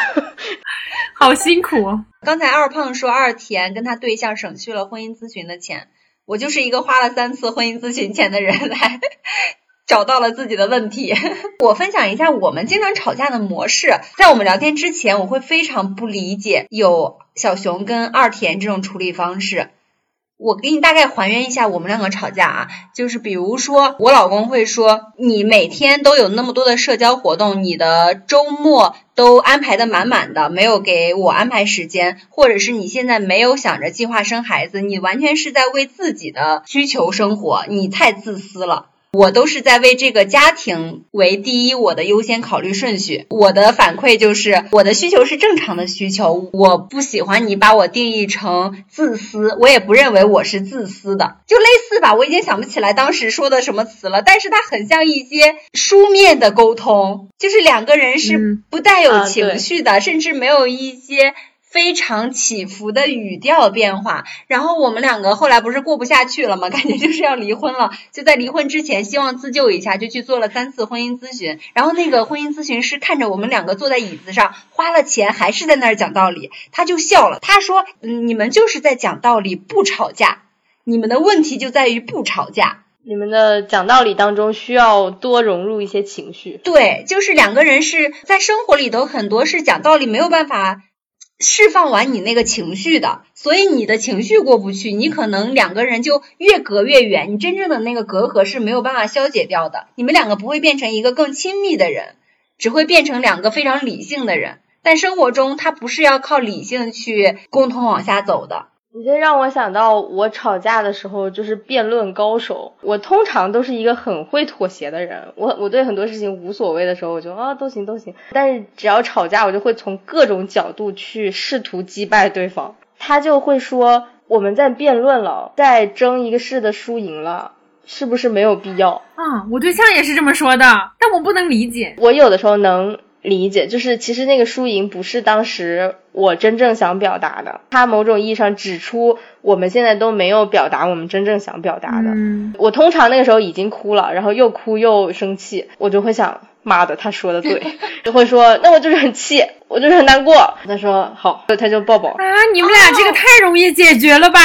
[LAUGHS] 好辛苦。刚才二胖说二田跟他对象省去了婚姻咨询的钱，我就是一个花了三次婚姻咨询钱的人来找到了自己的问题。[LAUGHS] 我分享一下我们经常吵架的模式。在我们聊天之前，我会非常不理解有小熊跟二田这种处理方式。我给你大概还原一下我们两个吵架啊，就是比如说我老公会说你每天都有那么多的社交活动，你的周末都安排的满满的，没有给我安排时间，或者是你现在没有想着计划生孩子，你完全是在为自己的需求生活，你太自私了。我都是在为这个家庭为第一，我的优先考虑顺序。我的反馈就是，我的需求是正常的需求。我不喜欢你把我定义成自私，我也不认为我是自私的，就类似吧。我已经想不起来当时说的什么词了，但是它很像一些书面的沟通，就是两个人是不带有情绪的，甚至没有一些非常起伏的语调变化，然后我们两个后来不是过不下去了吗？感觉就是要离婚了，就在离婚之前希望自救一下，就去做了三次婚姻咨询。然后那个婚姻咨询师看着我们两个坐在椅子上，花了钱还是在那儿讲道理，他就笑了，他说：“你们就是在讲道理，不吵架，你们的问题就在于不吵架。”你们的讲道理当中需要多融入一些情绪。对，就是两个人是在生活里头很多是讲道理没有办法释放完你那个情绪的，所以你的情绪过不去，你可能两个人就越隔越远，你真正的那个隔阂是没有办法消解掉的。你们两个不会变成一个更亲密的人，只会变成两个非常理性的人。但生活中，他不是要靠理性去共同往下走的。你这让我想到，我吵架的时候就是辩论高手。我通常都是一个很会妥协的人，我我对很多事情无所谓的时候，我就啊都行都行。但是只要吵架，我就会从各种角度去试图击败对方。他就会说我们在辩论了，在争一个事的输赢了，是不是没有必要？啊，我对象也是这么说的，但我不能理解。我有的时候能。理解就是其实那个输赢不是当时我真正想表达的，他某种意义上指出我们现在都没有表达我们真正想表达的。我通常那个时候已经哭了，然后又哭又生气，我就会想。妈的，他说的对，[LAUGHS] 就会说，那我就是很气，我就是很难过。他说好，他就抱抱啊。你们俩这个太容易解决了吧？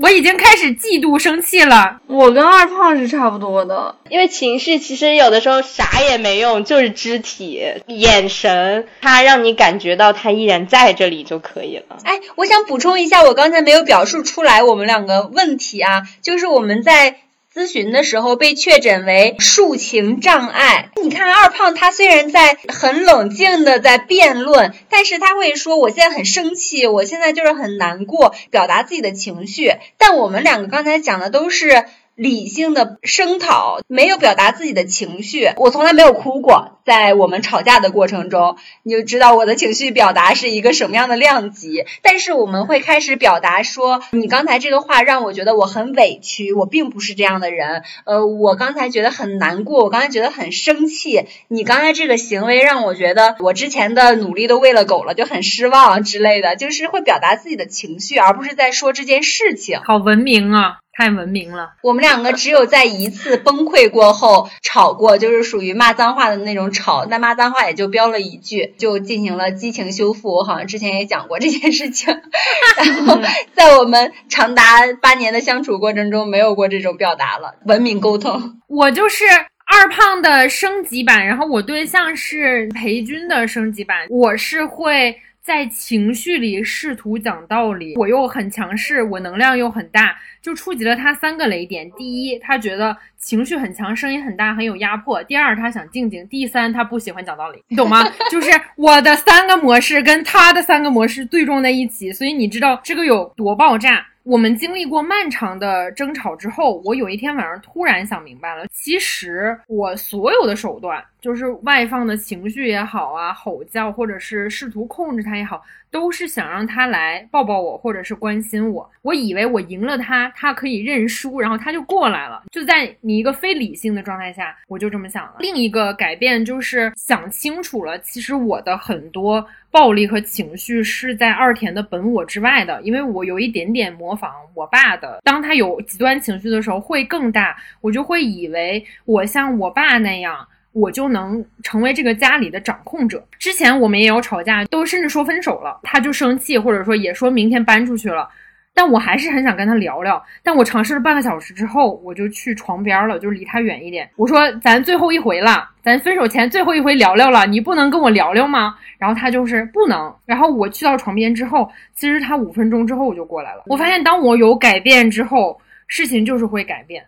我已经开始嫉妒生气了。我跟二胖是差不多的，因为情绪其实有的时候啥也没用，就是肢体、眼神，他让你感觉到他依然在这里就可以了。哎，我想补充一下，我刚才没有表述出来我们两个问题啊，就是我们在。咨询的时候被确诊为抒情障碍。你看二胖，他虽然在很冷静的在辩论，但是他会说我现在很生气，我现在就是很难过，表达自己的情绪。但我们两个刚才讲的都是。理性的声讨，没有表达自己的情绪。我从来没有哭过，在我们吵架的过程中，你就知道我的情绪表达是一个什么样的量级。但是我们会开始表达说，你刚才这个话让我觉得我很委屈，我并不是这样的人。呃，我刚才觉得很难过，我刚才觉得很生气。你刚才这个行为让我觉得我之前的努力都喂了狗了，就很失望之类的，就是会表达自己的情绪，而不是在说这件事情。好文明啊！太文明了，我们两个只有在一次崩溃过后吵过，就是属于骂脏话的那种吵，但骂脏话也就飙了一句，就进行了激情修复。我好像之前也讲过这件事情，[LAUGHS] 然后在我们长达八年的相处过程中，没有过这种表达了，文明沟通。[LAUGHS] 我就是二胖的升级版，然后我对象是裴军的升级版，我是会。在情绪里试图讲道理，我又很强势，我能量又很大，就触及了他三个雷点。第一，他觉得情绪很强，声音很大，很有压迫；第二，他想静静；第三，他不喜欢讲道理。你懂吗？[LAUGHS] 就是我的三个模式跟他的三个模式对撞在一起，所以你知道这个有多爆炸。我们经历过漫长的争吵之后，我有一天晚上突然想明白了，其实我所有的手段，就是外放的情绪也好啊，吼叫或者是试图控制他也好。都是想让他来抱抱我，或者是关心我。我以为我赢了他，他可以认输，然后他就过来了。就在你一个非理性的状态下，我就这么想了。另一个改变就是想清楚了，其实我的很多暴力和情绪是在二田的本我之外的，因为我有一点点模仿我爸的。当他有极端情绪的时候，会更大，我就会以为我像我爸那样。我就能成为这个家里的掌控者。之前我们也有吵架，都甚至说分手了，他就生气，或者说也说明天搬出去了。但我还是很想跟他聊聊。但我尝试了半个小时之后，我就去床边了，就离他远一点。我说：“咱最后一回了，咱分手前最后一回聊聊了，你不能跟我聊聊吗？”然后他就是不能。然后我去到床边之后，其实他五分钟之后我就过来了。我发现，当我有改变之后，事情就是会改变。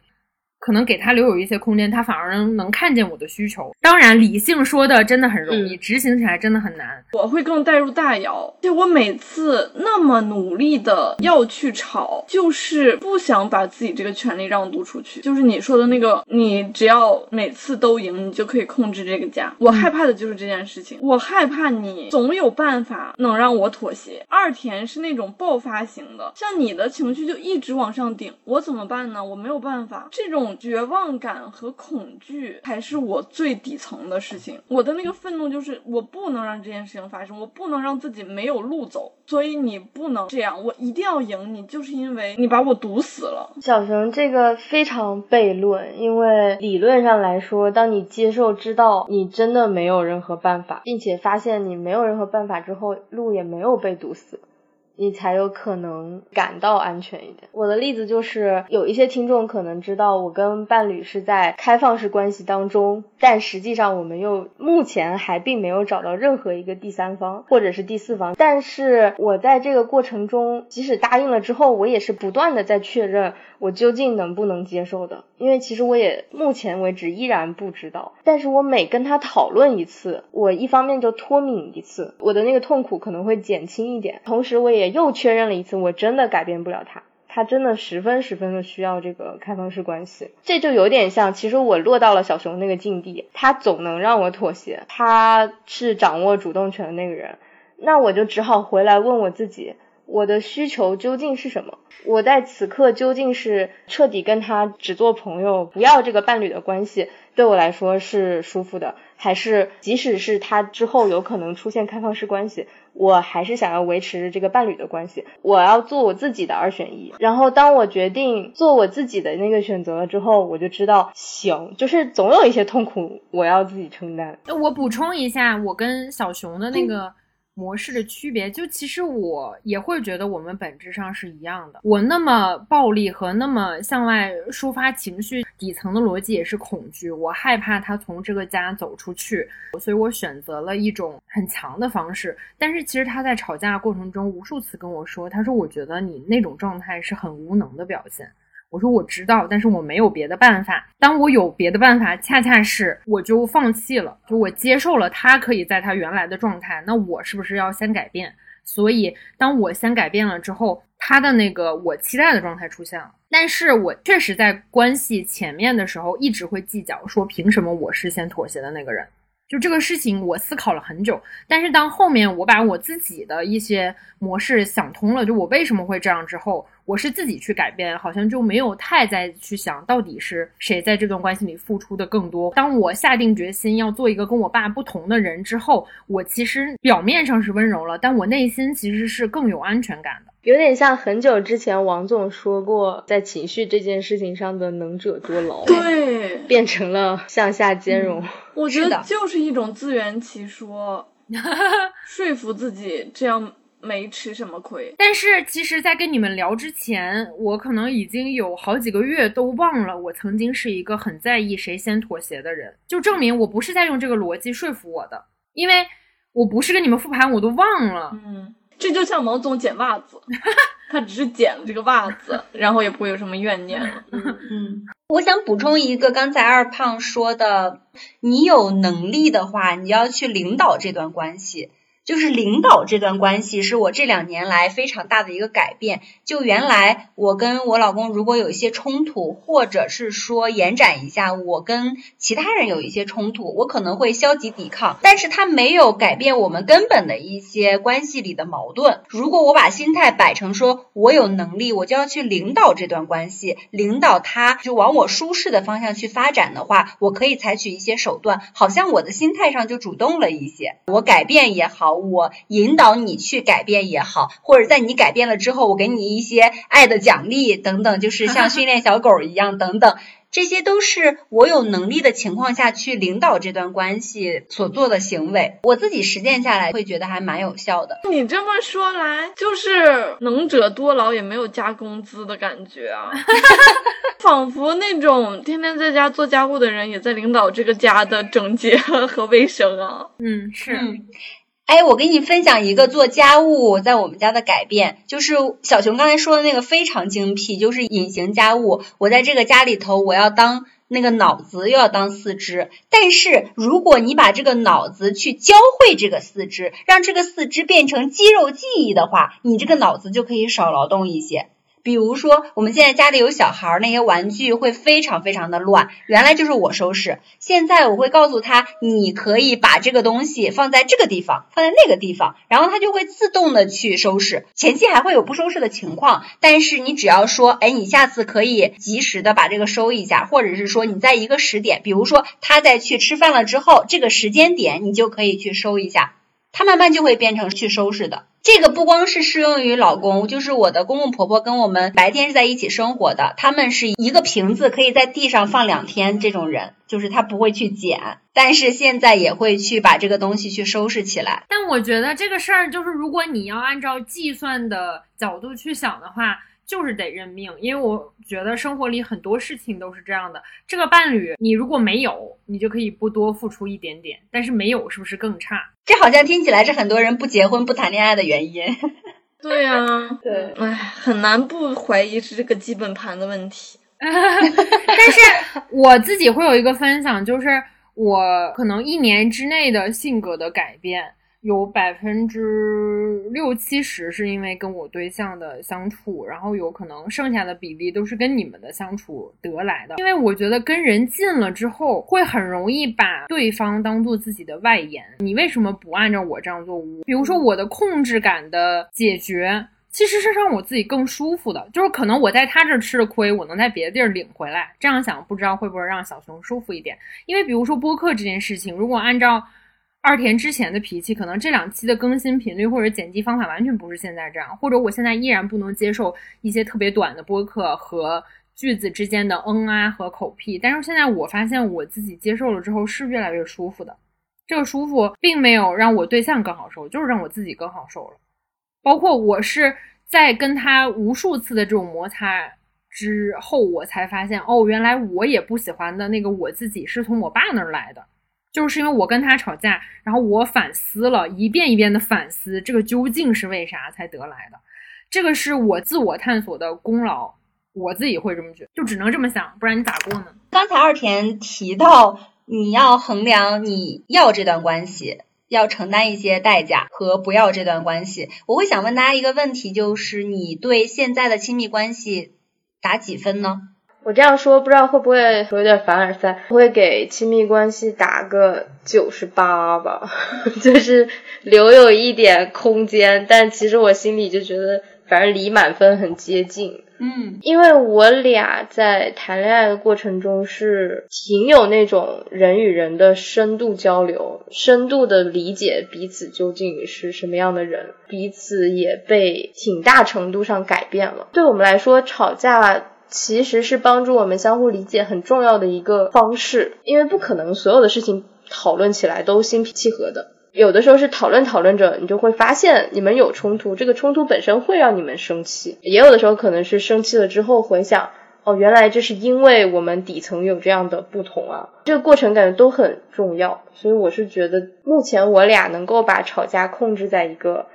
可能给他留有一些空间，他反而能能看见我的需求。当然，理性说的真的很容易，执行起来真的很难。我会更带入大姚，就我每次那么努力的要去吵，就是不想把自己这个权利让渡出去。就是你说的那个，你只要每次都赢，你就可以控制这个家。我害怕的就是这件事情，我害怕你总有办法能让我妥协。二田是那种爆发型的，像你的情绪就一直往上顶，我怎么办呢？我没有办法，这种。绝望感和恐惧才是我最底层的事情。我的那个愤怒就是我不能让这件事情发生，我不能让自己没有路走。所以你不能这样，我一定要赢你，就是因为你把我毒死了。小熊这个非常悖论，因为理论上来说，当你接受知道你真的没有任何办法，并且发现你没有任何办法之后，路也没有被堵死。你才有可能感到安全一点。我的例子就是，有一些听众可能知道，我跟伴侣是在开放式关系当中，但实际上我们又目前还并没有找到任何一个第三方或者是第四方。但是我在这个过程中，即使答应了之后，我也是不断的在确认。我究竟能不能接受的？因为其实我也目前为止依然不知道。但是我每跟他讨论一次，我一方面就脱敏一次，我的那个痛苦可能会减轻一点。同时，我也又确认了一次，我真的改变不了他，他真的十分十分的需要这个开放式关系。这就有点像，其实我落到了小熊那个境地，他总能让我妥协，他是掌握主动权的那个人，那我就只好回来问我自己。我的需求究竟是什么？我在此刻究竟是彻底跟他只做朋友，不要这个伴侣的关系，对我来说是舒服的，还是即使是他之后有可能出现开放式关系，我还是想要维持这个伴侣的关系？我要做我自己的二选一。然后当我决定做我自己的那个选择了之后，我就知道行，就是总有一些痛苦我要自己承担。我补充一下，我跟小熊的那个。模式的区别，就其实我也会觉得我们本质上是一样的。我那么暴力和那么向外抒发情绪，底层的逻辑也是恐惧。我害怕他从这个家走出去，所以我选择了一种很强的方式。但是其实他在吵架过程中无数次跟我说，他说我觉得你那种状态是很无能的表现。我说我知道，但是我没有别的办法。当我有别的办法，恰恰是我就放弃了，就我接受了他可以在他原来的状态。那我是不是要先改变？所以当我先改变了之后，他的那个我期待的状态出现了。但是我确实在关系前面的时候一直会计较，说凭什么我是先妥协的那个人？就这个事情，我思考了很久。但是当后面我把我自己的一些模式想通了，就我为什么会这样之后。我是自己去改变，好像就没有太再去想到底是谁在这段关系里付出的更多。当我下定决心要做一个跟我爸不同的人之后，我其实表面上是温柔了，但我内心其实是更有安全感的。有点像很久之前王总说过，在情绪这件事情上的能者多劳，对，变成了向下兼容。我觉得就是一种自圆其说，[LAUGHS] 说服自己这样。没吃什么亏，但是其实，在跟你们聊之前，我可能已经有好几个月都忘了我曾经是一个很在意谁先妥协的人，就证明我不是在用这个逻辑说服我的，因为我不是跟你们复盘，我都忘了。嗯，这就像毛总捡袜子，[LAUGHS] 他只是捡了这个袜子，然后也不会有什么怨念了。嗯，[LAUGHS] 我想补充一个，刚才二胖说的，你有能力的话，你要去领导这段关系。就是领导这段关系是我这两年来非常大的一个改变。就原来我跟我老公如果有一些冲突，或者是说延展一下，我跟其他人有一些冲突，我可能会消极抵抗，但是他没有改变我们根本的一些关系里的矛盾。如果我把心态摆成说我有能力，我就要去领导这段关系，领导他就往我舒适的方向去发展的话，我可以采取一些手段，好像我的心态上就主动了一些，我改变也好。我引导你去改变也好，或者在你改变了之后，我给你一些爱的奖励等等，就是像训练小狗一样等等，这些都是我有能力的情况下去领导这段关系所做的行为。我自己实践下来会觉得还蛮有效的。你这么说来，就是能者多劳也没有加工资的感觉啊，[LAUGHS] 仿佛那种天天在家做家务的人也在领导这个家的整洁和卫生啊。嗯，是。哎，我给你分享一个做家务在我们家的改变，就是小熊刚才说的那个非常精辟，就是隐形家务。我在这个家里头，我要当那个脑子，又要当四肢。但是如果你把这个脑子去教会这个四肢，让这个四肢变成肌肉记忆的话，你这个脑子就可以少劳动一些。比如说，我们现在家里有小孩儿，那些玩具会非常非常的乱，原来就是我收拾。现在我会告诉他，你可以把这个东西放在这个地方，放在那个地方，然后他就会自动的去收拾。前期还会有不收拾的情况，但是你只要说，哎，你下次可以及时的把这个收一下，或者是说你在一个时点，比如说他在去吃饭了之后，这个时间点你就可以去收一下。他慢慢就会变成去收拾的。这个不光是适用于老公，就是我的公公婆婆跟我们白天是在一起生活的，他们是一个瓶子可以在地上放两天这种人，就是他不会去捡，但是现在也会去把这个东西去收拾起来。但我觉得这个事儿就是，如果你要按照计算的角度去想的话。就是得认命，因为我觉得生活里很多事情都是这样的。这个伴侣，你如果没有，你就可以不多付出一点点；但是没有，是不是更差？这好像听起来是很多人不结婚、不谈恋爱的原因。对呀，[LAUGHS] 对，唉，很难不怀疑是这个基本盘的问题。[LAUGHS] 但是我自己会有一个分享，就是我可能一年之内的性格的改变。有百分之六七十是因为跟我对象的相处，然后有可能剩下的比例都是跟你们的相处得来的。因为我觉得跟人近了之后，会很容易把对方当做自己的外延。你为什么不按照我这样做？比如说我的控制感的解决，其实是让我自己更舒服的。就是可能我在他这吃的亏，我能在别的地儿领回来。这样想，不知道会不会让小熊舒服一点？因为比如说播客这件事情，如果按照。二田之前的脾气，可能这两期的更新频率或者剪辑方法完全不是现在这样，或者我现在依然不能接受一些特别短的播客和句子之间的嗯啊和口癖。但是现在我发现我自己接受了之后是越来越舒服的，这个舒服并没有让我对象更好受，就是让我自己更好受了。包括我是在跟他无数次的这种摩擦之后，我才发现哦，原来我也不喜欢的那个我自己是从我爸那儿来的。就是因为我跟他吵架，然后我反思了一遍一遍的反思，这个究竟是为啥才得来的？这个是我自我探索的功劳，我自己会这么觉，就只能这么想，不然你咋过呢？刚才二田提到，你要衡量你要这段关系，要承担一些代价和不要这段关系。我会想问大家一个问题，就是你对现在的亲密关系打几分呢？我这样说不知道会不会有点凡尔赛，会给亲密关系打个九十八吧，[LAUGHS] 就是留有一点空间，但其实我心里就觉得，反正离满分很接近。嗯，因为我俩在谈恋爱的过程中是挺有那种人与人的深度交流，深度的理解彼此究竟是什么样的人，彼此也被挺大程度上改变了。对我们来说，吵架。其实是帮助我们相互理解很重要的一个方式，因为不可能所有的事情讨论起来都心平气和的，有的时候是讨论讨论着，你就会发现你们有冲突，这个冲突本身会让你们生气，也有的时候可能是生气了之后回想，哦，原来这是因为我们底层有这样的不同啊，这个过程感觉都很重要，所以我是觉得目前我俩能够把吵架控制在一个。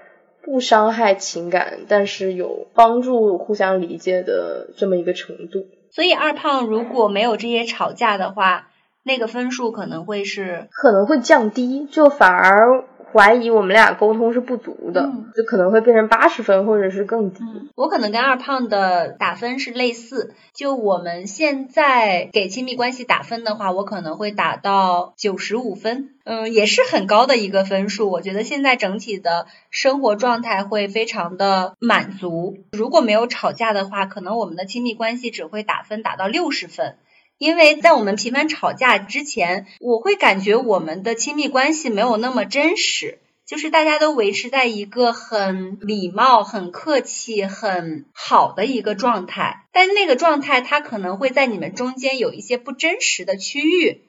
不伤害情感，但是有帮助互相理解的这么一个程度。所以二胖如果没有这些吵架的话，那个分数可能会是可能会降低，就反而。怀疑我们俩沟通是不足的，就可能会变成八十分或者是更低。我可能跟二胖的打分是类似，就我们现在给亲密关系打分的话，我可能会打到九十五分，嗯，也是很高的一个分数。我觉得现在整体的生活状态会非常的满足。如果没有吵架的话，可能我们的亲密关系只会打分打到六十分。因为在我们频繁吵架之前，我会感觉我们的亲密关系没有那么真实，就是大家都维持在一个很礼貌、很客气、很好的一个状态，但那个状态它可能会在你们中间有一些不真实的区域，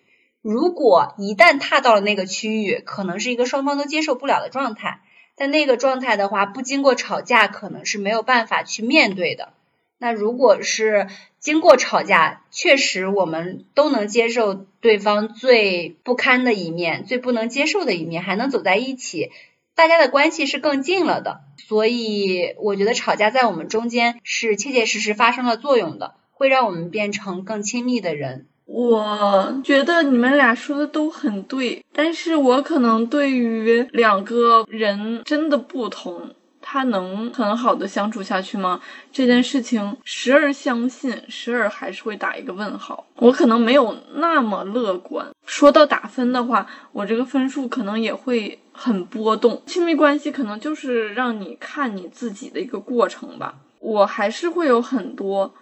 如果一旦踏到了那个区域，可能是一个双方都接受不了的状态，但那个状态的话，不经过吵架，可能是没有办法去面对的。那如果是经过吵架，确实我们都能接受对方最不堪的一面，最不能接受的一面，还能走在一起，大家的关系是更近了的。所以我觉得吵架在我们中间是切切实实发生了作用的，会让我们变成更亲密的人。我觉得你们俩说的都很对，但是我可能对于两个人真的不同。他能很好的相处下去吗？这件事情时而相信，时而还是会打一个问号。我可能没有那么乐观。说到打分的话，我这个分数可能也会很波动。亲密关系可能就是让你看你自己的一个过程吧。我还是会有很多。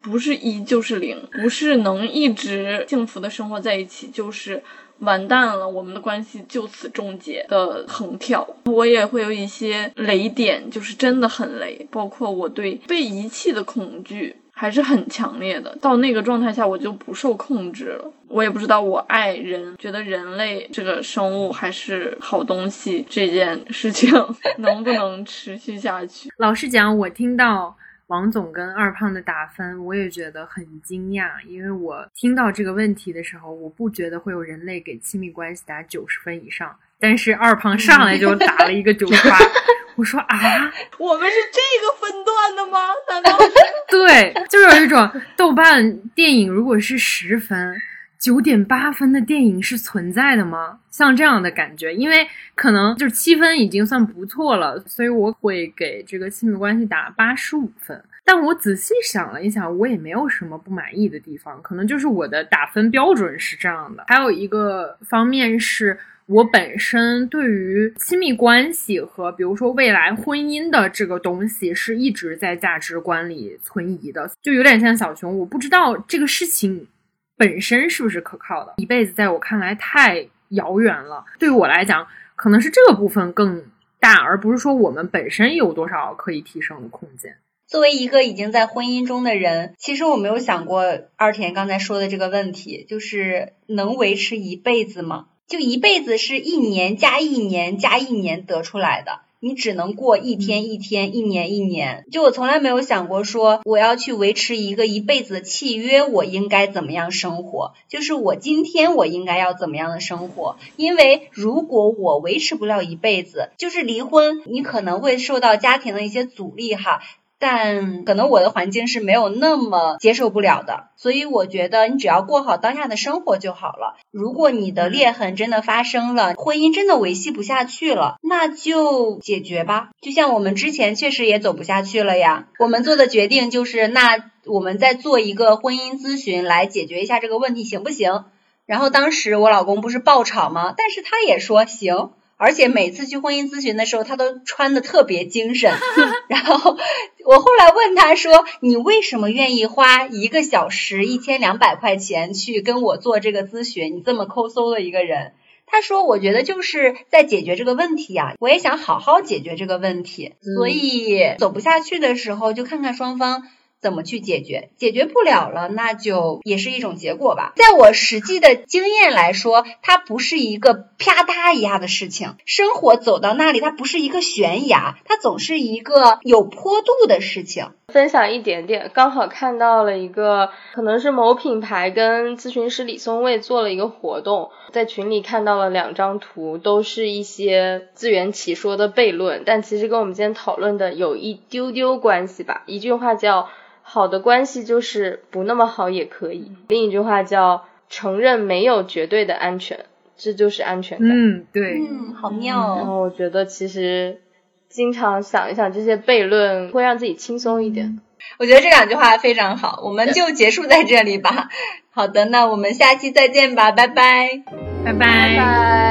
不是一就是零，不是能一直幸福的生活在一起，就是完蛋了，我们的关系就此终结的横跳。我也会有一些雷点，就是真的很雷，包括我对被遗弃的恐惧还是很强烈的。到那个状态下，我就不受控制了。我也不知道我爱人，觉得人类这个生物还是好东西，这件事情 [LAUGHS] 能不能持续下去？老实讲，我听到。王总跟二胖的打分，我也觉得很惊讶，因为我听到这个问题的时候，我不觉得会有人类给亲密关系打九十分以上，但是二胖上来就打了一个九十八，[LAUGHS] 我说啊，我们是这个分段的吗？难道？[LAUGHS] 对，就是有一种豆瓣电影如果是十分。九点八分的电影是存在的吗？像这样的感觉，因为可能就是七分已经算不错了，所以我会给这个亲密关系打八十五分。但我仔细想了一想，我也没有什么不满意的地方，可能就是我的打分标准是这样的。还有一个方面是我本身对于亲密关系和比如说未来婚姻的这个东西是一直在价值观里存疑的，就有点像小熊，我不知道这个事情。本身是不是可靠的？一辈子在我看来太遥远了。对于我来讲，可能是这个部分更大，而不是说我们本身有多少可以提升的空间。作为一个已经在婚姻中的人，其实我没有想过二田刚才说的这个问题，就是能维持一辈子吗？就一辈子是一年加一年加一年得出来的。你只能过一天一天，一年一年。就我从来没有想过说我要去维持一个一辈子的契约，我应该怎么样生活？就是我今天我应该要怎么样的生活？因为如果我维持不了一辈子，就是离婚，你可能会受到家庭的一些阻力哈。但可能我的环境是没有那么接受不了的，所以我觉得你只要过好当下的生活就好了。如果你的裂痕真的发生了，婚姻真的维系不下去了，那就解决吧。就像我们之前确实也走不下去了呀，我们做的决定就是，那我们再做一个婚姻咨询来解决一下这个问题，行不行？然后当时我老公不是爆炒吗？但是他也说行。而且每次去婚姻咨询的时候，他都穿的特别精神。[LAUGHS] 然后我后来问他说：“你为什么愿意花一个小时一千两百块钱去跟我做这个咨询？你这么抠搜的一个人。”他说：“我觉得就是在解决这个问题啊，我也想好好解决这个问题。所以走不下去的时候，就看看双方。”怎么去解决？解决不了了，那就也是一种结果吧。在我实际的经验来说，它不是一个啪嗒一下的事情。生活走到那里，它不是一个悬崖，它总是一个有坡度的事情。分享一点点，刚好看到了一个，可能是某品牌跟咨询师李松蔚做了一个活动，在群里看到了两张图，都是一些自圆其说的悖论，但其实跟我们今天讨论的有一丢丢关系吧。一句话叫。好的关系就是不那么好也可以。另一句话叫承认没有绝对的安全，这就是安全感。嗯，对，嗯，好妙。然后我觉得其实经常想一想这些悖论，会让自己轻松一点。我觉得这两句话非常好，我们就结束在这里吧。好的，那我们下期再见吧，拜拜，拜拜。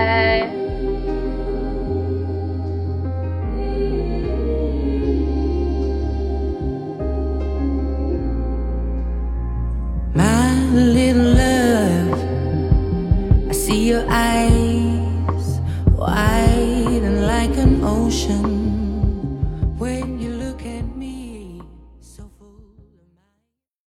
little love. I see your eyes wide and like an ocean.